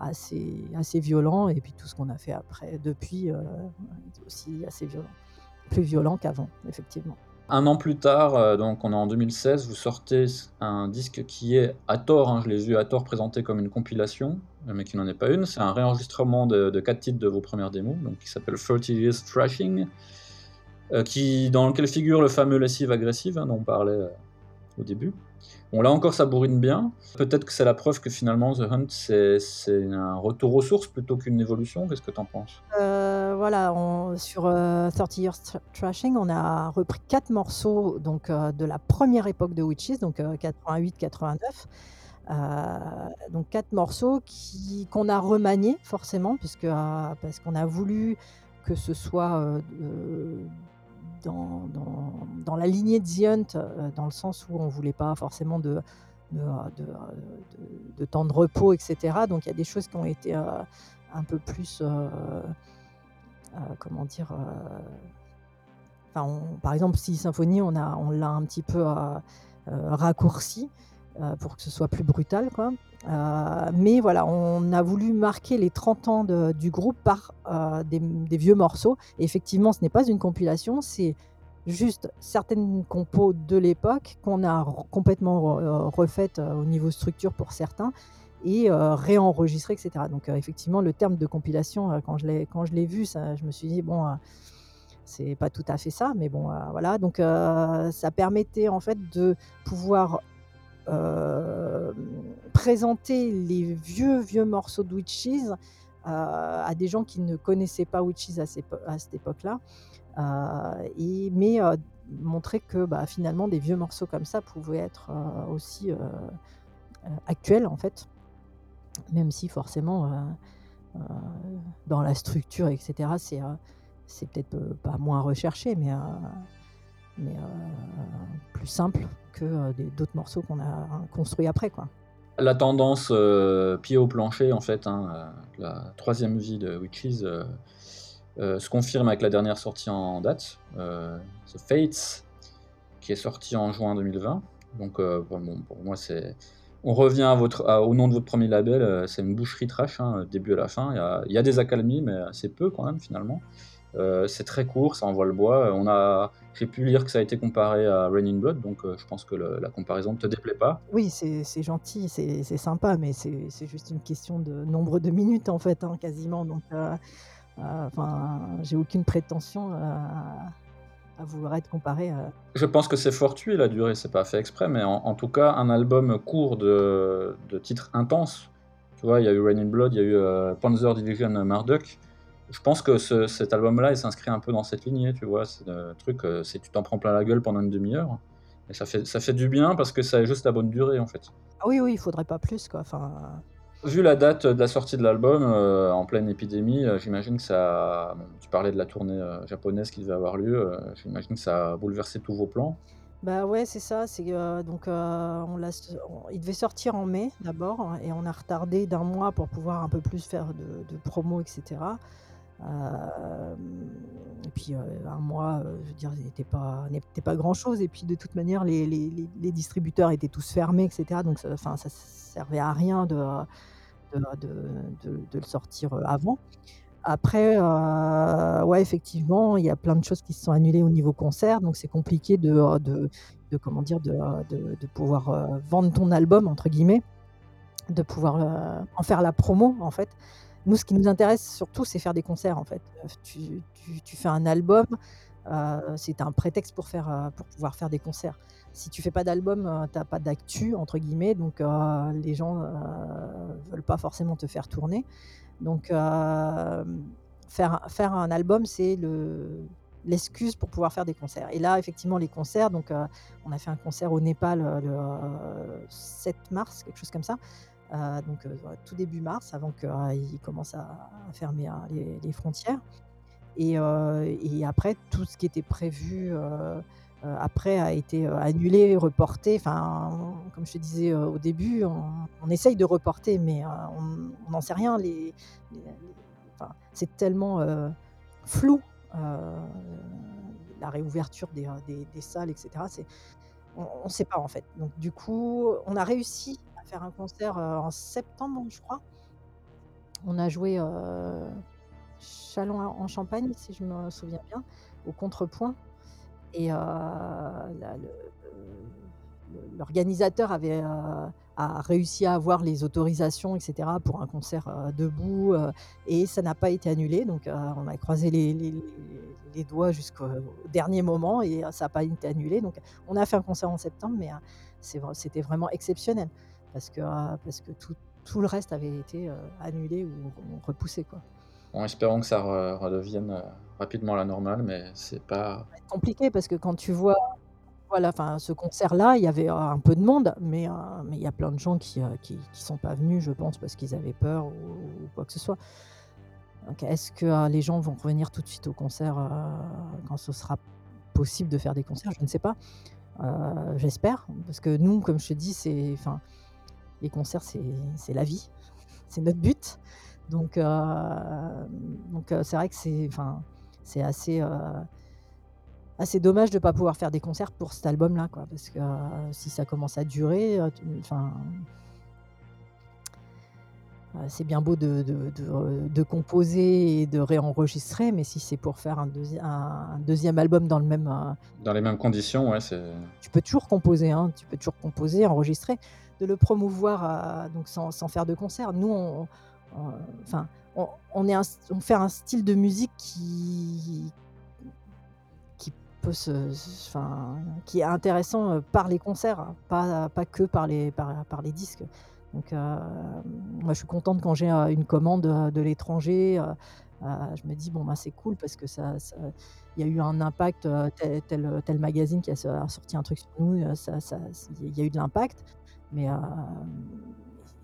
Speaker 2: assez, assez violent et puis tout ce qu'on a fait après, depuis, est aussi assez violent. Plus violent qu'avant, effectivement.
Speaker 1: Un an plus tard, euh, donc on est en 2016, vous sortez un disque qui est à tort, hein, je l'ai vu à tort présenté comme une compilation, mais qui n'en est pas une. C'est un réenregistrement de, quatre titres de vos premières démos, donc qui s'appelle 30 Years Trashing, euh, qui, dans lequel figure le fameux lessive agressive hein, dont on parlait euh, au début. Bon, là encore, ça bourrine bien. Peut-être que c'est la preuve que finalement, The Hunt, c'est un retour aux sources plutôt qu'une évolution. Qu'est-ce que tu en penses?
Speaker 2: Euh, Voilà, sur 30 euh, Years Trashing, on a repris quatre morceaux donc, euh, de la première époque de Witches, donc 88-89. donc quatre morceaux qu'on a remaniés forcément, puisque, parce qu'on a voulu que ce soit dans, la lignée de The Hunt, euh, dans le sens où on ne voulait pas forcément de, temps de repos, etc. Donc il y a des choses qui ont été euh, un peu plus, heu comment dire? Enfin, par exemple, on a on l'a un petit peu, raccourci, pour que ce soit plus brutal, quoi. mais voilà, on a voulu marquer les 30 ans du groupe par, des des vieux morceaux effectivement, ce n'est pas une compilation, c'est juste certaines compos de l'époque qu'on a complètement refaites, au niveau structure pour certains et heu, réenregistrées et cetera. Donc effectivement, le terme de compilation, quand je l'ai vu, je me suis dit: «Bon, c'est pas tout à fait ça», mais bon, voilà. Donc ça permettait en fait de pouvoir, présenter les vieux, vieux morceaux de Witches, à des gens qui ne connaissaient pas Witches à cette époque-là. et mais montrer que, bah, finalement des vieux morceaux comme ça pouvaient être, aussi, actuels en fait. Même si forcément, dans la structure et cetera, c'est, c'est peut-être, pas moins recherché, mais, mais, plus simple que, des d'autres morceaux qu'on a construits après, quoi.
Speaker 1: La tendance, pied au plancher en fait, hein, la troisième vie de Witches, se confirme avec la dernière sortie en date, The Fates, qui est sorti en juin 2020. Donc, bon, pour moi c'est on revient à votre au nom de votre premier label, c'est une boucherie trash, hein, début à la fin. Il y a y a des accalmies, mais assez peu quand même finalement. C'est très court, ça envoie le bois. On a j'ai pu lire que ça a été comparé à Raining Blood, donc je pense que le la comparaison ne te déplaît pas?
Speaker 2: Oui, c'est gentil, c'est sympa, mais c'est juste une question de nombre de minutes en fait, hein, quasiment donc enfin, j'ai aucune prétention à à vouloir être comparé, à
Speaker 1: Je pense que c'est fortuit la durée, c'est pas fait exprès, mais en en tout cas, un album court de de titres intenses, tu vois? Il y a eu Raining Blood, il y a eu, Panzer Division Marduk. Je pense que ce cet album-là, il s'inscrit un peu dans cette lignée, tu vois? C'est le truc, c'est tu t'en prends plein la gueule pendant une demi heure et ça fait ça fait du bien parce que ça a juste la bonne durée, en fait.
Speaker 2: Ah oui, oui, il faudrait pas plus, quoi, enfin
Speaker 1: Vu la date de la sortie de l'album, en pleine épidémie, j'imagine que ça bon, tu parlais de la tournée, japonaise qui devait avoir lieu, j'imagine que ça a bouleversé tous vos plans?
Speaker 2: Bah, ouais, c'est ça, c'est, donc, on l'a il devait sortir en mai d'abord et on a retardé d'1 mois pour pouvoir un peu plus faire de de promo et cetera. Hem et puis, 1 mois, je veux dire, n'était pas n'était pas grand-chose et puis de toute manière les distributeurs étaient tous fermés et cetera donc ça enfin ça servait à rien de de le sortir, avant. Après, ouais, effectivement, il y a plein de choses qui se sont annulées au niveau concert, donc c'est compliqué de de de comment dire? De de pouvoir, «vendre ton album» entre guillemets, de pouvoir, en faire la promo, en fait. Nous, ce qui nous intéresse surtout, c'est faire des concerts, en fait. Tu tu fais un album, c'est un prétexte pour faire, pour pouvoir faire des concerts. Si tu fais pas d'album, tu as pas «d'actu» entre guillemets, donc les gens, veulent pas forcément te faire tourner. Donc faire faire un album, c'est le l'excuse pour pouvoir faire des concerts et là, effectivement, les concerts, donc on a fait un concert au Népal, le 7 mars, quelque chose comme ça, donc tout début mars, avant qu'ils commencent à fermer, hein, les frontières et et après tout ce qui était prévu, après a été, annulé, reporté. Enfin, comme je te disais, au début, on essaye de reporter, mais on n'en sait rien. Les enfin, c'est tellement, flou, la réouverture des, des salles et cetera, c'est on on sait pas, en fait. Donc du coup, on a réussi faire un concert, en septembre, je crois. On a joué, Châlons-en-Champagne, si je me souviens bien, au Contrepoint. Et le l'organisateur avait, réussi à avoir les autorisations et cetera pour un concert, debout, et ça n'a pas été annulé. Donc on a croisé les les doigts jusqu'au dernier moment et ça a pas été annulé. Donc on a fait un concert en septembre mais c'était vraiment exceptionnel parce que parce que tout tout le reste avait été, annulé ou repoussé, quoi.
Speaker 1: En espérant que ça re redevienne, rapidement à la normale, mais c'est pas
Speaker 2: compliqué parce que quand tu vois voilà, enfin, ce concert-là, il y avait un peu de monde, mais mais il y a plein de gens qui, qui qui sont pas venus, je pense, parce qu'ils avaient peur ou quoi que ce soit. Donc est-ce que les gens vont revenir tout de suite au concert, quand ce sera possible de faire des concerts? Je ne sais pas. J'espère parce que nous, comme je te dis, c'est enfin, les concerts, c'est la vie, c'est notre but Donc, heu, donc, heu, c'est vrai que c'est enfin, c'est assez, heu, assez dommage de pas pouvoir faire des concerts pour cet album-là, quoi. Parce que, si ça commence à durer, enfin c'est bien beau de de de, heu, de composer et de réenregistrer, mais si c'est pour faire un deuxi un 2e album dans le même,
Speaker 1: Dans les mêmes conditions, ouais, c'est
Speaker 2: tu peux toujours composer, hein, tu peux toujours composer, enregistrer. De le promouvoir, heu, donc sans faire de concert. Nous, on on enfin, on fait un style de musique qui qui peut se enfin, qui est intéressant, heu, par les concerts, hein, pas pas que par les par par les disques. Donc, moi, je suis contente quand j'ai, une commande, de l'étranger, je me dis: «Bon, ben, c'est cool parce que ça il y a eu un impact, tel tel, magazine qui a so a sorti un truc sur nous, il y a eu de l'impact». Mais, hem,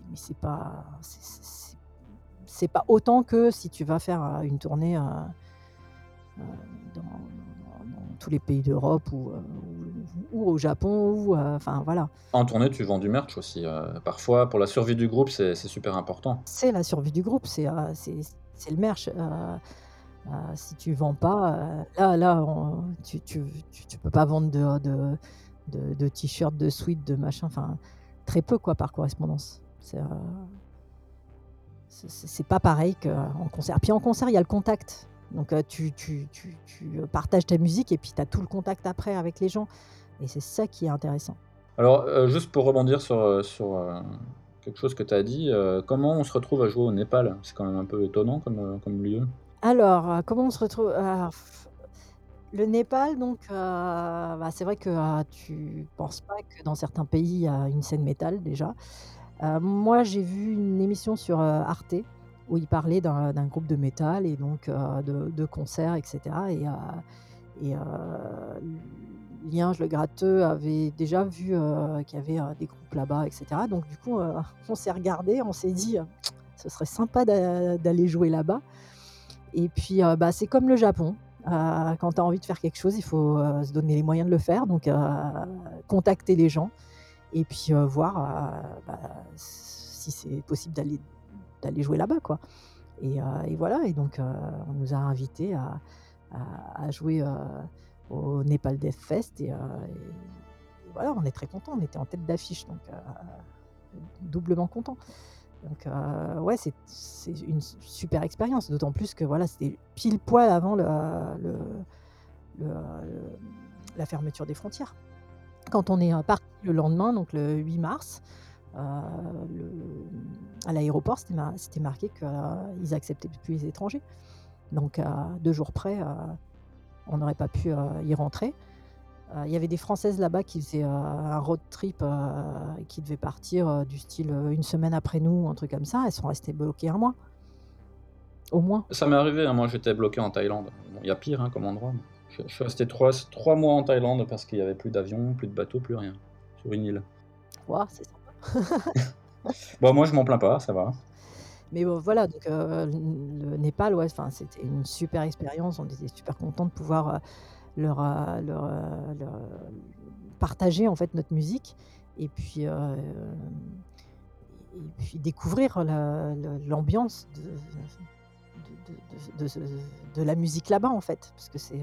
Speaker 2: mais c'est pas c'est pas autant que si tu vas faire, heu, une tournée, heu heu, dans dans dans tous les pays d'Europe ou, ou ou au Japon ou, enfin, voilà.
Speaker 1: En tournée, tu vends du merch aussi, parfois pour la survie du groupe, c'est super important.
Speaker 2: C'est la survie du groupe, c'est, c'est le merch, si tu vends pas, là là, on tu tu tu tu peux pas vendre de de de de t-shirts, de sweats, de machin, enfin, très peu, quoi, par correspondance. C'est, c'est pas pareil qu'en concert. Puis en concert, il y a le contact. Donc, heu, tu tu tu tu, partages ta musique et puis tu as tout le contact après avec les gens et c'est ça qui est intéressant.
Speaker 1: Alors, juste pour rebondir sur, sur, quelque chose que tu as dit, comment on se retrouve à jouer au Népal? C'est quand même un peu étonnant comme, comme lieu.
Speaker 2: Alors, comment on se retrouve? Le Népal donc, heu, bah, c'est vrai que, heu, tu penses pas que dans certains pays, il y a une scène métal déjà. Heu, moi, j'ai vu une émission sur, heu, Arte où ils parlaient d'un groupe de métal et donc, de concerts et cetera et heu le Gratteux avait déjà vu, qu'il y avait, des groupes là-bas et cetera. Donc du coup, on s'est regardés, on s'est dit, «Ce serait sympa d'a d'aller jouer là-bas» et puis, bah, c'est comme le Japon, heu, quand tu as envie de faire quelque chose, il faut, heu, se donner les moyens de le faire. Donc, heu, contacter les gens et puis, voir, bah, si c'est possible d'aller jouer là-bas, quoi. Et voilà. Et donc, on nous a invités à jouer, au Nepal Death Fest et et voilà, on est très contents, on était en tête d'affiche. Donc, doublement contents. Donc, heu, ouais, c'est c'est une super expérience, d'autant plus que, voilà, c'était pile poil avant la fermeture des frontières. Quand on est, heu, partis le lendemain, donc le 8 mars, le à l'aéroport, c'était c'était marqué qu'ils acceptaient plus les étrangers. Donc 2 jours près, on n'aurait pas pu, y rentrer. Heu, il y avait des Françaises là-bas qui faisaient, heu, un road trip, heu, qui devaient partir, du style, 1 semaine après nous, un truc comme ça. Elles sont restées bloquées 1 mois. Au moins.
Speaker 1: Ça m'est arrivé, hein, moi, j'étais bloqué en Thaïlande. Bon, il y a pire, hein, comme endroit, mais je je suis resté 3 s 3 mois en Thaïlande parce qu'il y avait plus d'avions, plus de bateaux, plus rien, sur une île.
Speaker 2: Waouh, c'est sympa.
Speaker 1: Bah, moi, je m'en plains pas, ça va.
Speaker 2: Mais bon, voilà, donc, le Népal, ouais, c'était une super expérience. On était super contents de pouvoir, leur, heu, leur, heu, partager, en fait, notre musique et puis, heu et puis découvrir l'ambiance de de de de de ce de la musique là-bas, en fait. Parce que c'est,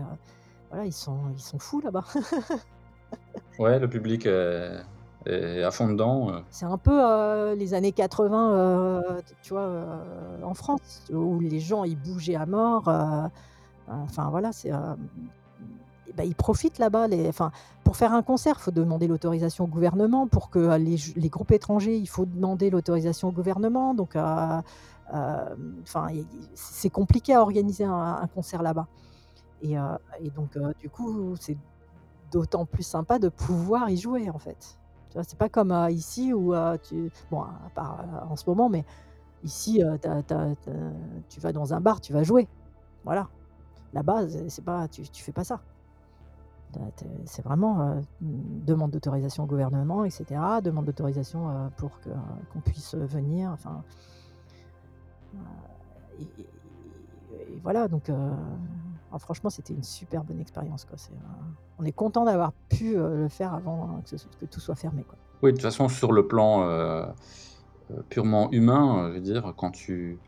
Speaker 2: voilà, ils sont ils sont fous là-bas.
Speaker 1: Ouais, le public est est à fond dedans,
Speaker 2: C'est un peu, les années 80, heu, t tu vois, en France, où les gens, ils bougeaient à mort, enfin, voilà, c'est, bah, ils profitent là-bas, enfin, pour faire un concert, faut demander l'autorisation au gouvernement. Pour que les j les groupes étrangers, il faut demander l'autorisation au gouvernement. Donc, heu, hem, enfin, il c'est compliqué à organiser un concert là-bas et donc, du coup, c'est d'autant plus sympa de pouvoir y jouer, en fait. C'est pas comme, ici où, bon, à part, en ce moment, mais ici, tu as tu as tu as tu vas dans un bar, tu vas jouer. Voilà. Là-bas, c'est pas tu tu fais pas ça. C'est vraiment, heu, mmh, demande d'autorisation au gouvernement et cetera. Demande d'autorisation, heu, pour que qu'on puisse, venir, enfin et voilà, donc, ah franchement, c'était une super bonne expérience, quoi. On est contents d'avoir pu, le faire avant s que tout soit fermé, quoi.
Speaker 1: Oui, de toute façon, sur le plan, purement humain, je veux dire, quand tu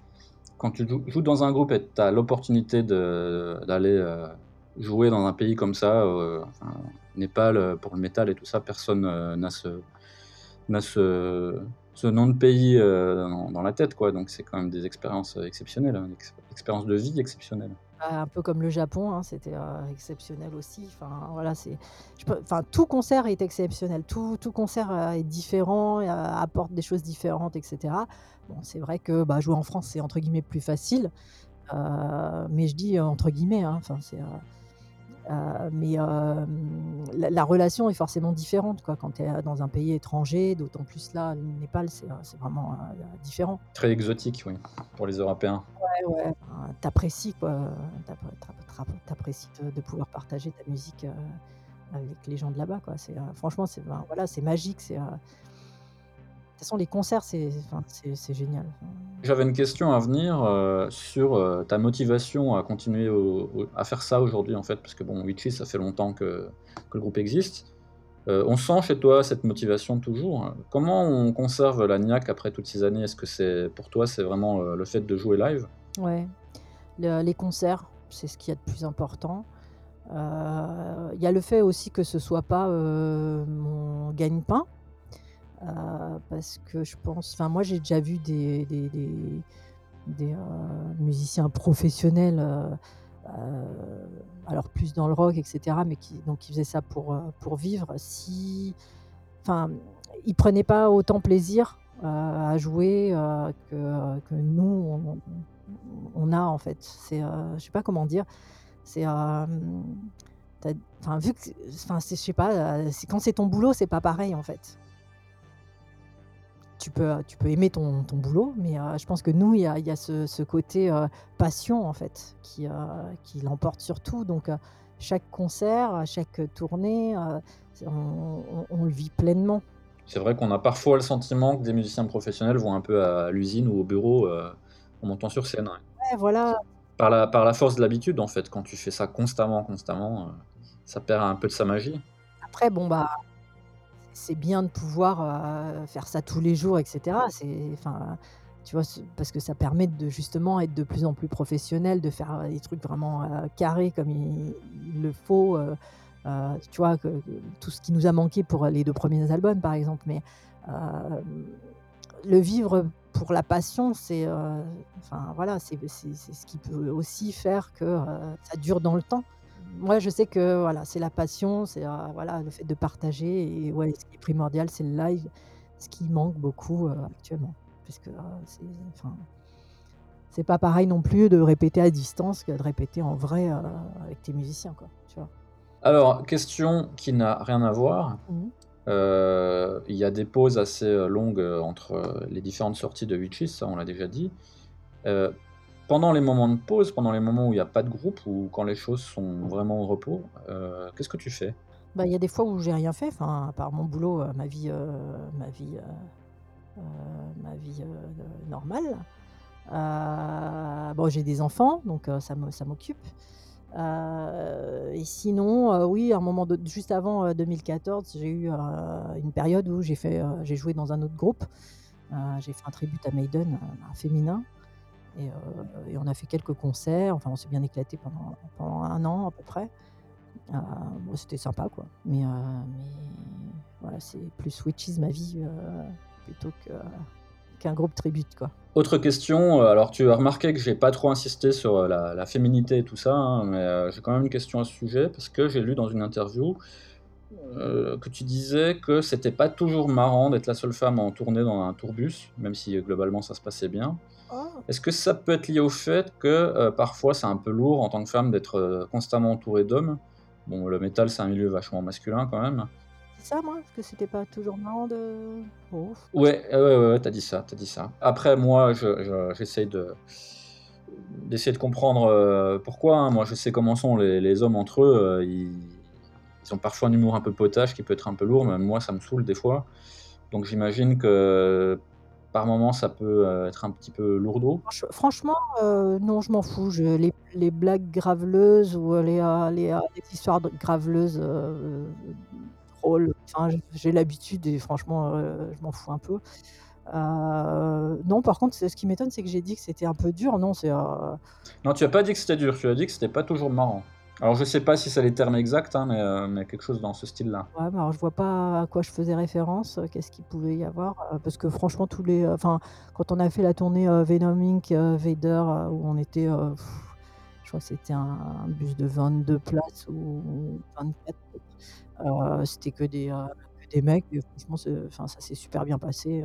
Speaker 1: quand tu joues joues dans un groupe et tu as l'opportunité d'aller, jouer dans un pays comme ça, enfin, Népal, heu, pour le métal et tout ça, personne, heu, n'a ce ce ce nom de pays, heu, dans la tête, quoi. Donc c'est quand même des expériences, exceptionnelles, hein, ex expériences de vie exceptionnelles.
Speaker 2: Bah, un peu comme le Japon, hein, c'était, exceptionnel aussi. Enfin, voilà, enfin, tout concert est exceptionnel. Tout tout concert, est différent apporte des choses différentes et cetera. Bon, c'est vrai que, bah, jouer en France, c'est entre guillemets «plus facile», mais je dis, entre guillemets, hein, enfin, c'est, Heu, mais hem, la la relation est forcément différente, quoi, quand tu es, dans un pays étranger, d'autant plus là, le Népal, c'est, vraiment, différent.
Speaker 1: Très exotique, oui, pour les Européens.
Speaker 2: Ouais, ouais, enfin, tu apprécies, quoi, heu, tu appré tu apprécies de de pouvoir partager ta musique, avec les gens de là-bas, quoi. C'est, heu, franchement, c'est ben, voilà, c'est magique, c'est, toute façon, les concerts, c'est enfin, génial,
Speaker 1: J'avais une question à venir, heu, sur, heu, ta motivation à continuer au au à faire ça aujourd'hui, en fait, parce que bon, Witches, ça fait longtemps que que le groupe existe. Heu, on sent chez toi cette motivation toujours. Comment on conserve la niaque après toutes ces années? Est-ce que c'est pour toi, c'est vraiment, le fait de jouer live?
Speaker 2: ouais, le les concerts, c'est ce qu'il y a de plus important. Il y a le fait aussi que ce soit pas, mon gagne-pain. Heu, parce que je pense enfin moi j'ai déjà vu des heu, musiciens professionnels, heu, alors plus dans le rock et cetera, mais qui donc qui faisaient ça pour, pour vivre. Si enfin, ils prenaient pas autant plaisir, à jouer, que que nous on on a en fait. C'est, je sais pas comment dire, c'est, enfin vu que enfin je sais pas, quand c'est ton boulot, c'est pas pareil en fait. Tu peux, tu peux aimer ton ton boulot, mais heu, je pense que nous, il y a il y a ce ce côté, heu, passion, en fait, qui, heu, qui l'emporte sur tout. Donc chaque concert, chaque tournée, on on on le vit pleinement.
Speaker 1: C'est vrai qu'on a parfois le sentiment que des musiciens professionnels vont un peu à l'usine ou au bureau, en montant sur scène, ouais.
Speaker 2: Ouais, voilà.
Speaker 1: Par la par la force de l'habitude, en fait, quand tu fais ça constamment, constamment, ça perd un peu de sa magie.
Speaker 2: Après bon, bah, c'est bien de pouvoir, heu, faire ça tous les jours et cetera. C'est enfin, tu vois? Ce parce que ça permet de justement être de plus en plus professionnel, de faire, heu, des trucs vraiment, heu, carrés comme il le faut, tu vois? Tout ce qui nous a manqué pour les 2 premiers albums, par exemple. Mais le vivre pour la passion, c'est, enfin voilà, c'est ce qui peut aussi faire que, ça dure dans le temps. Moi, je sais que voilà, c'est la passion, c'est, heu, voilà, le fait de partager et ouais, ce qui est primordial, c'est le live, ce qui manque beaucoup, heu, actuellement. Heu, c'est enfin, c'est pas pareil non plus de répéter à distance que de répéter en vrai, heu, avec tes musiciens, quoi, tu vois?
Speaker 1: Alors, question qui n'a rien à voir,
Speaker 2: Mmh
Speaker 1: heu, il y a des pauses assez, heu, longues, heu, entre, heu, les différentes sorties de Witches, ça on l'a déjà dit. Heu, pendant les moments de pause, pendant les moments où il y a pas de groupe ou quand les choses sont vraiment au repos, heu, qu'est-ce que tu fais?
Speaker 2: Bah, il y a des fois où j'ai rien fait, à part mon boulot, heu, ma vie, heu, ma vie, ma vie, normale. Bon, j'ai des enfants, donc ça m'occupe. Et sinon, oui, un moment juste avant, heu, 2014, j'ai eu, une période où j'ai joué dans un autre groupe. J'ai fait un tribute à Maiden, bah, féminin et heu et on a fait quelques concerts, enfin, on s'est bien éclaté pendant 1 an à peu près. Bon, c'était sympa, quoi. Mais mais voilà, c'est plus Witches ma vie, plutôt qu'un groupe tribute, quoi.
Speaker 1: Autre question, alors tu as remarqué que j'ai pas trop insisté sur, la féminité et tout ça, hein, mais j'ai quand même une question à ce sujet parce que j'ai lu dans une interview, que tu disais que c'était pas toujours marrant d'être la seule femme en tournée dans un tourbus, même si, globalement ça se passait bien.
Speaker 2: Oh!
Speaker 1: Est-ce que ça peut être lié au fait que, heu, parfois c'est un peu lourd en tant que femme d'être, heu, constamment entourée d'hommes? Bon, le métal, c'est un milieu vachement masculin quand même.
Speaker 2: C'est ça, moi? Que c'était pas toujours marrant de oh,
Speaker 1: Ouais, ouais, ouais, ouais, tu dit ça, t'as dit ça. Après moi, je je j'essaye de d'essayer de comprendre, heu, pourquoi, hein. Moi, je sais comment sont les les hommes entre eux, ils ils ont parfois un humour un peu potache qui peut être un peu lourd, même moi ça me saoule des fois. Donc j'imagine que par moments ça peut, heu, être un petit peu lourdeau.
Speaker 2: franche franchement, heu, non, je m'en fous. Je les les blagues graveleuses ou les, les histoires de graveleuses, drôles, enfin, j j'ai l'habitude et franchement, je m'en fous un peu. Non, par contre, c'est ce qui m'étonne, c'est que j'ai dit que c'était un peu dur. Non, c'est,
Speaker 1: Non, tu as pas dit que c'était dur, tu as dit que c'était pas toujours marrant. Alors je sais pas si c'est les termes exacts, hein, mais, heu, mais quelque chose dans ce style-là.
Speaker 2: ouais, mais alors je vois pas à quoi je faisais référence, heu, qu'est-ce qu'il pouvait y avoir? Heu, parce que franchement tous les, heu enfin, quand on a fait la tournée, Venom Inc, Vader, où on était, je crois que c'était un bus de 22 places ou 24 peut-être. Heu, c'était que des, que des mecs franchement ça s'est super bien passé,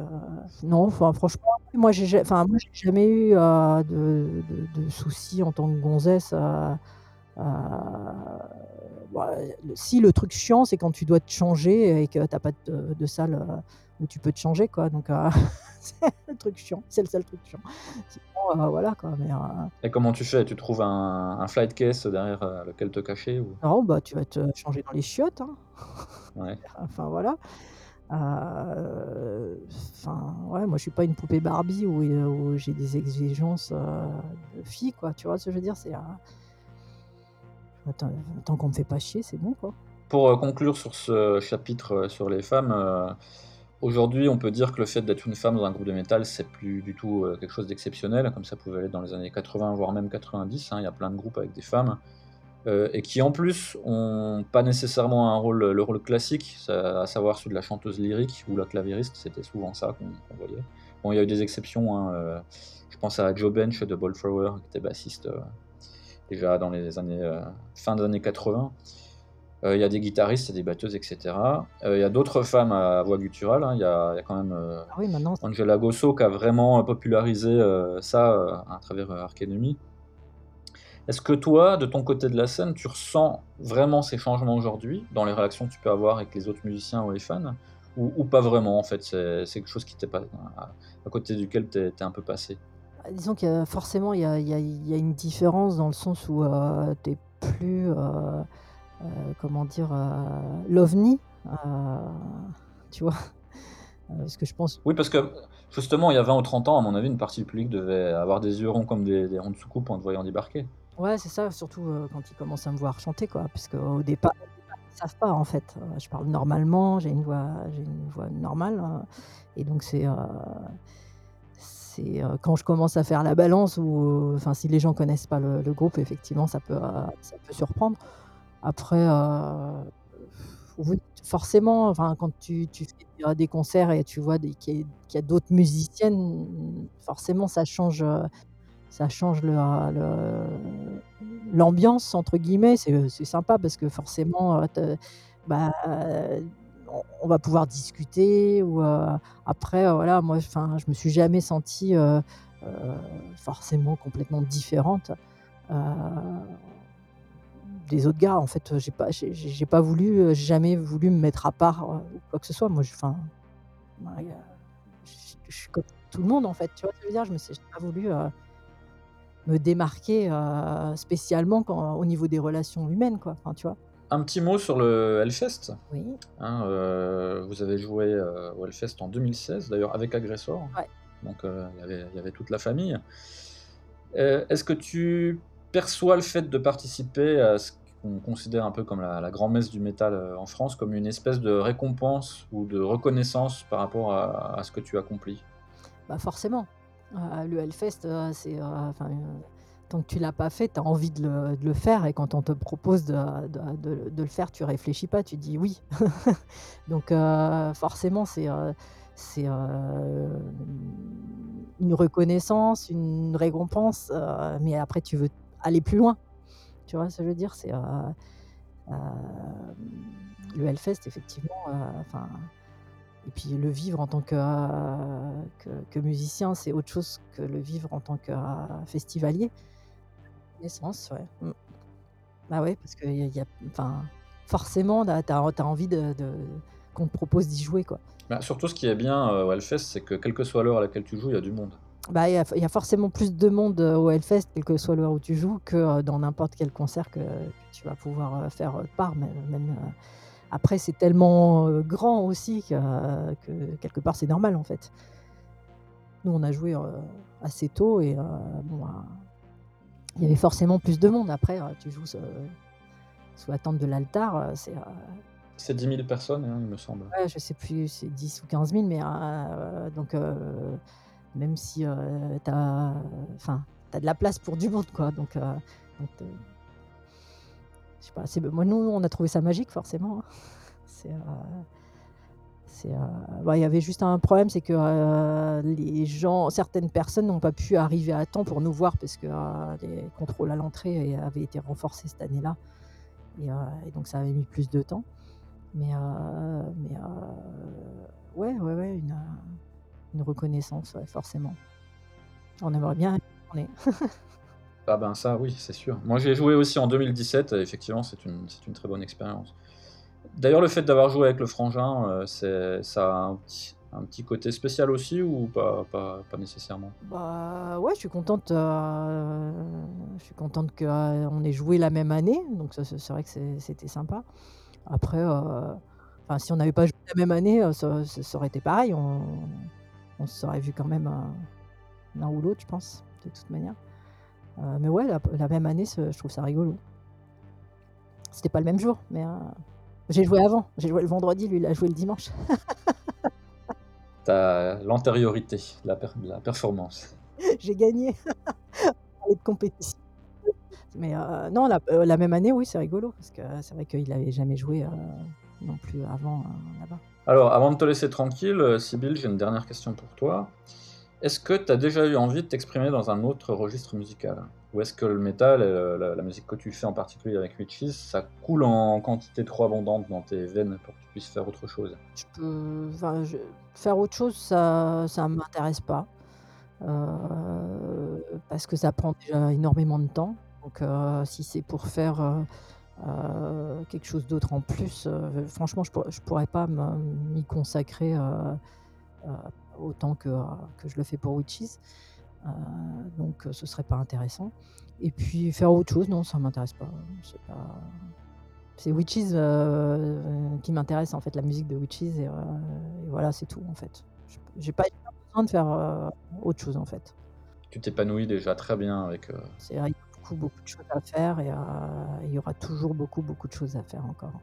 Speaker 2: non, franchement, moi j'ai ja enfin moi j'ai jamais eu, de de soucis en tant que gonzesse, heu, bah, si le truc chiant, c'est quand tu dois te changer et que tu as pas de de salle, heu, où tu peux te changer quoi, donc heu, c'est le truc chiant, c'est le seul truc chiant. Sinon, voilà quoi, mais
Speaker 1: Et comment tu fais? Tu trouves un un flight case derrière, lequel te cacher ou?
Speaker 2: Non, bah, tu vas te changer dans les chiottes, hein.
Speaker 1: ouais.
Speaker 2: Enfin voilà. Enfin, ouais, moi je suis pas une poupée Barbie où j'ai des exigences, de fille quoi, tu vois ce que je veux dire? C'est, tant tant qu'on me fait pas chier, c'est bon quoi.
Speaker 1: Pour, heu, conclure sur ce chapitre, heu, sur les femmes, heu, aujourd'hui, on peut dire que le fait d'être une femme dans un groupe de métal, c'est plus du tout, quelque chose d'exceptionnel, comme ça pouvait l'être dans les années 80, voire même 90, hein. Il y a plein de groupes avec des femmes, et qui en plus ont pas nécessairement un rôle, le rôle classique, à savoir celui de la chanteuse lyrique ou la clavieriste, c'était souvent ça qu'on voyait. Bon, il y a eu des exceptions, hein, je pense à Joe Bench de Bolt qui était bassiste, déjà dans les années, heu, fin des années 80. Heu, il y a des guitaristes, il y a des batteuses et cetera. Heu, il y a d'autres femmes à voix gutturale, hein. Il y a il y a quand même, heu,
Speaker 2: Ah oui maintenant c
Speaker 1: Angela Gossow qui a vraiment, popularisé, ça, à travers, Enemy. Est-ce que toi, de ton côté de la scène, tu ressens vraiment ces changements aujourd'hui, dans les réactions que tu peux avoir avec les autres musiciens ou les fans? Ou ou pas vraiment en fait, c'est quelque chose qui t'est pas à à côté duquel tu es tu es un peu passé?
Speaker 2: Disons qu'il y a forcément il y a il y a il y a une différence dans le sens où, heu, tu es plus, heu heu, comment dire? L'ovni, tu vois? Heu, parce que je pense
Speaker 1: Oui, parce que justement, il y a 20 ou 30 ans, à mon avis, une partie du public devait avoir des yeux ronds comme des des ronds de soucoupe en te voyant débarquer.
Speaker 2: Ouais, c'est ça, surtout, quand ils commencent à me voir chanter, quoi, puisqu'au départ au départ, ils savent pas, en fait. Je parle normalement, j'ai une voix j'ai une voix normale, heu et donc c'est, heu, quand je commence à faire la balance ou enfin, si les gens connaissent pas le groupe, effectivement, ça peut, heu, ça peut surprendre. Après, heu, oui, forcément, enfin, quand tu fais, des concerts et tu vois qu'il y a d'autres musiciennes, forcément, ça change, Ça change «l'ambiance» entre guillemets, c'est, sympa parce que forcément, bah, on va pouvoir discuter ou, heu, après, heu, voilà, moi, enfin, je me suis jamais sentie, heu, forcément complètement différente, des autres gars. En fait, j'ai pas j'ai pas voulu, jamais voulu me mettre à part, ou quoi que ce soit. Moi, je enfin, je suis comme tout le monde, en fait, tu vois ce je veux dire? Je me pas voulu, me démarquer, spécialement au niveau des relations humaines quoi, enfin, tu vois?
Speaker 1: Un petit mot sur le Hellfest,
Speaker 2: Oui,
Speaker 1: hein, heu, vous avez joué, heu, au Hellfest en 2016 d'ailleurs avec Agressor,
Speaker 2: ouais.
Speaker 1: donc heu, il y avait il y avait toute la famille. Est-ce que tu perçois le fait de participer à ce qu'on considère un peu comme la la grand-messe du métal, en France, comme une espèce de récompense ou de reconnaissance par rapport à à ce que tu accomplis?
Speaker 2: Bah, forcément, le Hellfest, c'est, enfin, tant que tu l'as pas fait, tu as envie de le faire et quand on te propose de le faire, tu réfléchis pas, tu dis: «Oui». Donc heu, forcément, c'est, c'est, hem, une reconnaissance, une récompense, mais après tu veux aller plus loin. Tu vois ce que je veux dire? C'est, le Hellfest effectivement, et puis le vivre en tant que, musicien, c'est autre chose que le vivre en tant que, festivalier. Naissance, ouais. Mmh. Bah, ouais, parce qu'il y a il y a enfin, forcément, tu as tu as envie de de qu'on te propose d'y jouer, quoi.
Speaker 1: Bah, surtout ce qui est bien, heu, au Hellfest, c'est que quelle que soit l'heure à laquelle tu joues, il y a du monde.
Speaker 2: Bah, il y a il y a forcément plus de monde, heu, au Hellfest, quelle que soit l'heure où tu joues, que, heu, dans n'importe quel concert que que tu vas pouvoir, heu, faire part, même après c'est tellement, grand aussi que que quelque part c'est normal, en fait. Nous, on a joué, assez tôt et bon, ben, il y avait forcément plus de monde. Après, heu, tu joues se sous la tente de l'altar, heu, c'est,
Speaker 1: C'est 10 000 personnes, hein, il me semble.
Speaker 2: Ouais, je sais plus, c'est 10 ou 15 000, mais euh, donc euh, même si euh, tu as, t'as de la place pour du monde, quoi. Donc, euh, donc, euh, je sais pas. Moi, nous, on a trouvé ça magique, forcément. hein. C'est, euh, bah, il y avait juste un problème, c'est que euh, les gens, certaines personnes n'ont pas pu arriver à temps pour nous voir parce que euh, les contrôles à l'entrée avaient été renforcés cette année-là. Et, donc ça avait mis plus de temps. Mais, mais ouais, ouais, ouais, une, reconnaissance, forcément. On aimerait bien.
Speaker 1: Ah ben ça, oui, c'est sûr. Moi, j'ai joué aussi en 2017, et effectivement, c'est une, une très bonne expérience. D'ailleurs, le fait d'avoir joué avec le frangin, euh, c'est, ça a un petit, côté spécial aussi, ou pas, pas, nécessairement?
Speaker 2: Bah ouais, je suis contente. euh, je suis contente qu'on ait joué la même année, donc c'est vrai que c'était sympa. Après, euh, si on n'avait pas joué la même année, ça, aurait été pareil. On, on se serait vu quand même l'un ou l'autre, je pense, de toute manière. Mais ouais, la, la même année, je trouve ça rigolo. C'était pas le même jour, mais j'ai joué avant. J'ai joué le vendredi, lui, il a joué le dimanche.
Speaker 1: T'as l'antériorité, la, per- la performance.
Speaker 2: j'ai gagné. De compétition. Mais euh, non, la, euh, la même année, oui, c'est rigolo, parce que c'est vrai qu'il n'avait jamais joué euh, non plus avant euh, là-bas.
Speaker 1: Alors, avant de te laisser tranquille, Sybille, j'ai une dernière question pour toi. Est-ce que tu as déjà eu envie de t'exprimer dans un autre registre musical? Ou est-ce que le métal, la, musique que tu fais en particulier avec Witches, ça coule en quantité trop abondante dans tes veines pour que tu puisses faire autre chose?
Speaker 2: Je peux, faire autre chose, ça, ça m'intéresse pas, euh, parce que ça prend déjà énormément de temps. Donc, euh, si c'est pour faire euh, quelque chose d'autre en plus, franchement, je, je pourrais pas m'y consacrer autant que, euh, que je le fais pour Witches. Euh, donc, euh, ce serait pas intéressant. Et puis, faire autre chose, non, ça m'intéresse pas. C'est pas. C'est Witches qui m'intéresse, en fait, la musique de Witches. Et, et voilà, c'est tout, en fait. Je- J'ai pas, besoin de faire autre chose, en fait.
Speaker 1: Tu t'épanouis déjà très bien avec.
Speaker 2: C'est vrai, il y a beaucoup, beaucoup de choses à faire et euh, il y aura toujours beaucoup, beaucoup de choses à faire encore.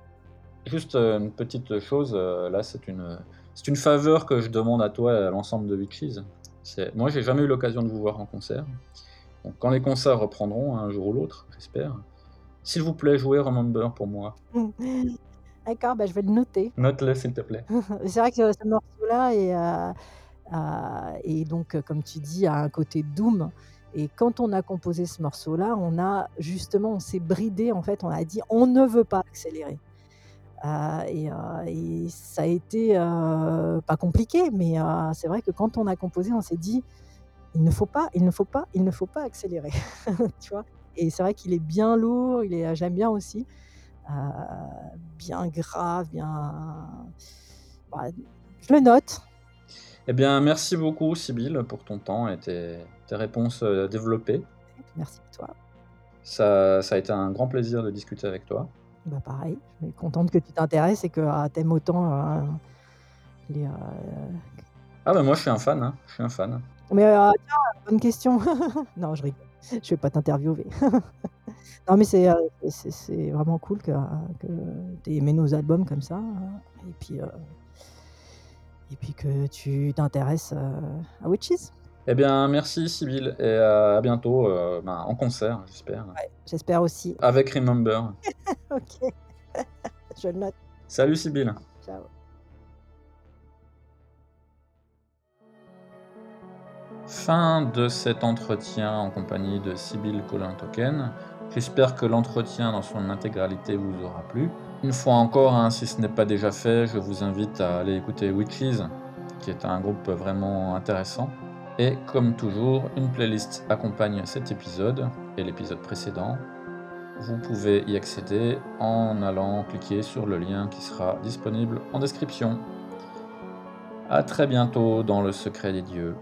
Speaker 1: Juste une petite chose, là c'est une, c'est une faveur que je demande à toi et à l'ensemble de Witches. C'est, moi j'ai jamais eu l'occasion de vous voir en concert. Donc quand les concerts reprendront un jour ou l'autre, j'espère, s'il vous plaît jouez Remember pour moi.
Speaker 2: D'accord, bah, je vais le noter.
Speaker 1: Note-le s'il te plaît.
Speaker 2: C'est vrai que ce morceau-là est, euh, euh, et donc, euh, comme tu dis, a un côté doom. Et quand on a composé ce morceau-là, on a justement, on s'est bridé en fait, on a dit on ne veut pas accélérer. Euh, et, euh, et ça a été euh, pas compliqué, mais euh, c'est vrai que quand on a composé, on s'est dit il ne faut pas, il ne faut pas, il ne faut pas accélérer, tu vois. Et c'est vrai qu'il est bien lourd, il est, j'aime bien aussi, bien grave, bien. bah, je le note.
Speaker 1: Eh bien merci beaucoup Sybille pour ton temps et tes, tes réponses développées.
Speaker 2: Merci à toi.
Speaker 1: Ça, ça a été un grand plaisir de discuter avec toi.
Speaker 2: Bah pareil, je suis contente que tu t'intéresses et que ah, t'aimes autant euh, les. euh,
Speaker 1: Ah ben moi je suis un fan, hein. je suis un fan.
Speaker 2: Mais euh, tiens, bonne question. non, je rigole. Je vais pas t'interviewer. non, mais c'est, euh, c'est, c'est vraiment cool que, tu aies aimé nos albums comme ça. hein. Et puis, euh, et puis que tu t'intéresses euh, à Witches.
Speaker 1: Eh bien merci Sybille et à bientôt euh, ben, en concert j'espère.
Speaker 2: Ouais, j'espère aussi.
Speaker 1: Avec Remember.
Speaker 2: Ok. je le note.
Speaker 1: Salut Sybille.
Speaker 2: Ciao.
Speaker 1: Fin de cet entretien en compagnie de Sybille Colin-Token. J'espère que l'entretien dans son intégralité vous aura plu. Une fois encore, hein, si ce n'est pas déjà fait, je vous invite à aller écouter Witches, qui est un groupe vraiment intéressant. Et comme toujours, une playlist accompagne cet épisode et l'épisode précédent. Vous pouvez y accéder en allant cliquer sur le lien qui sera disponible en description. A très bientôt dans le secret des dieux.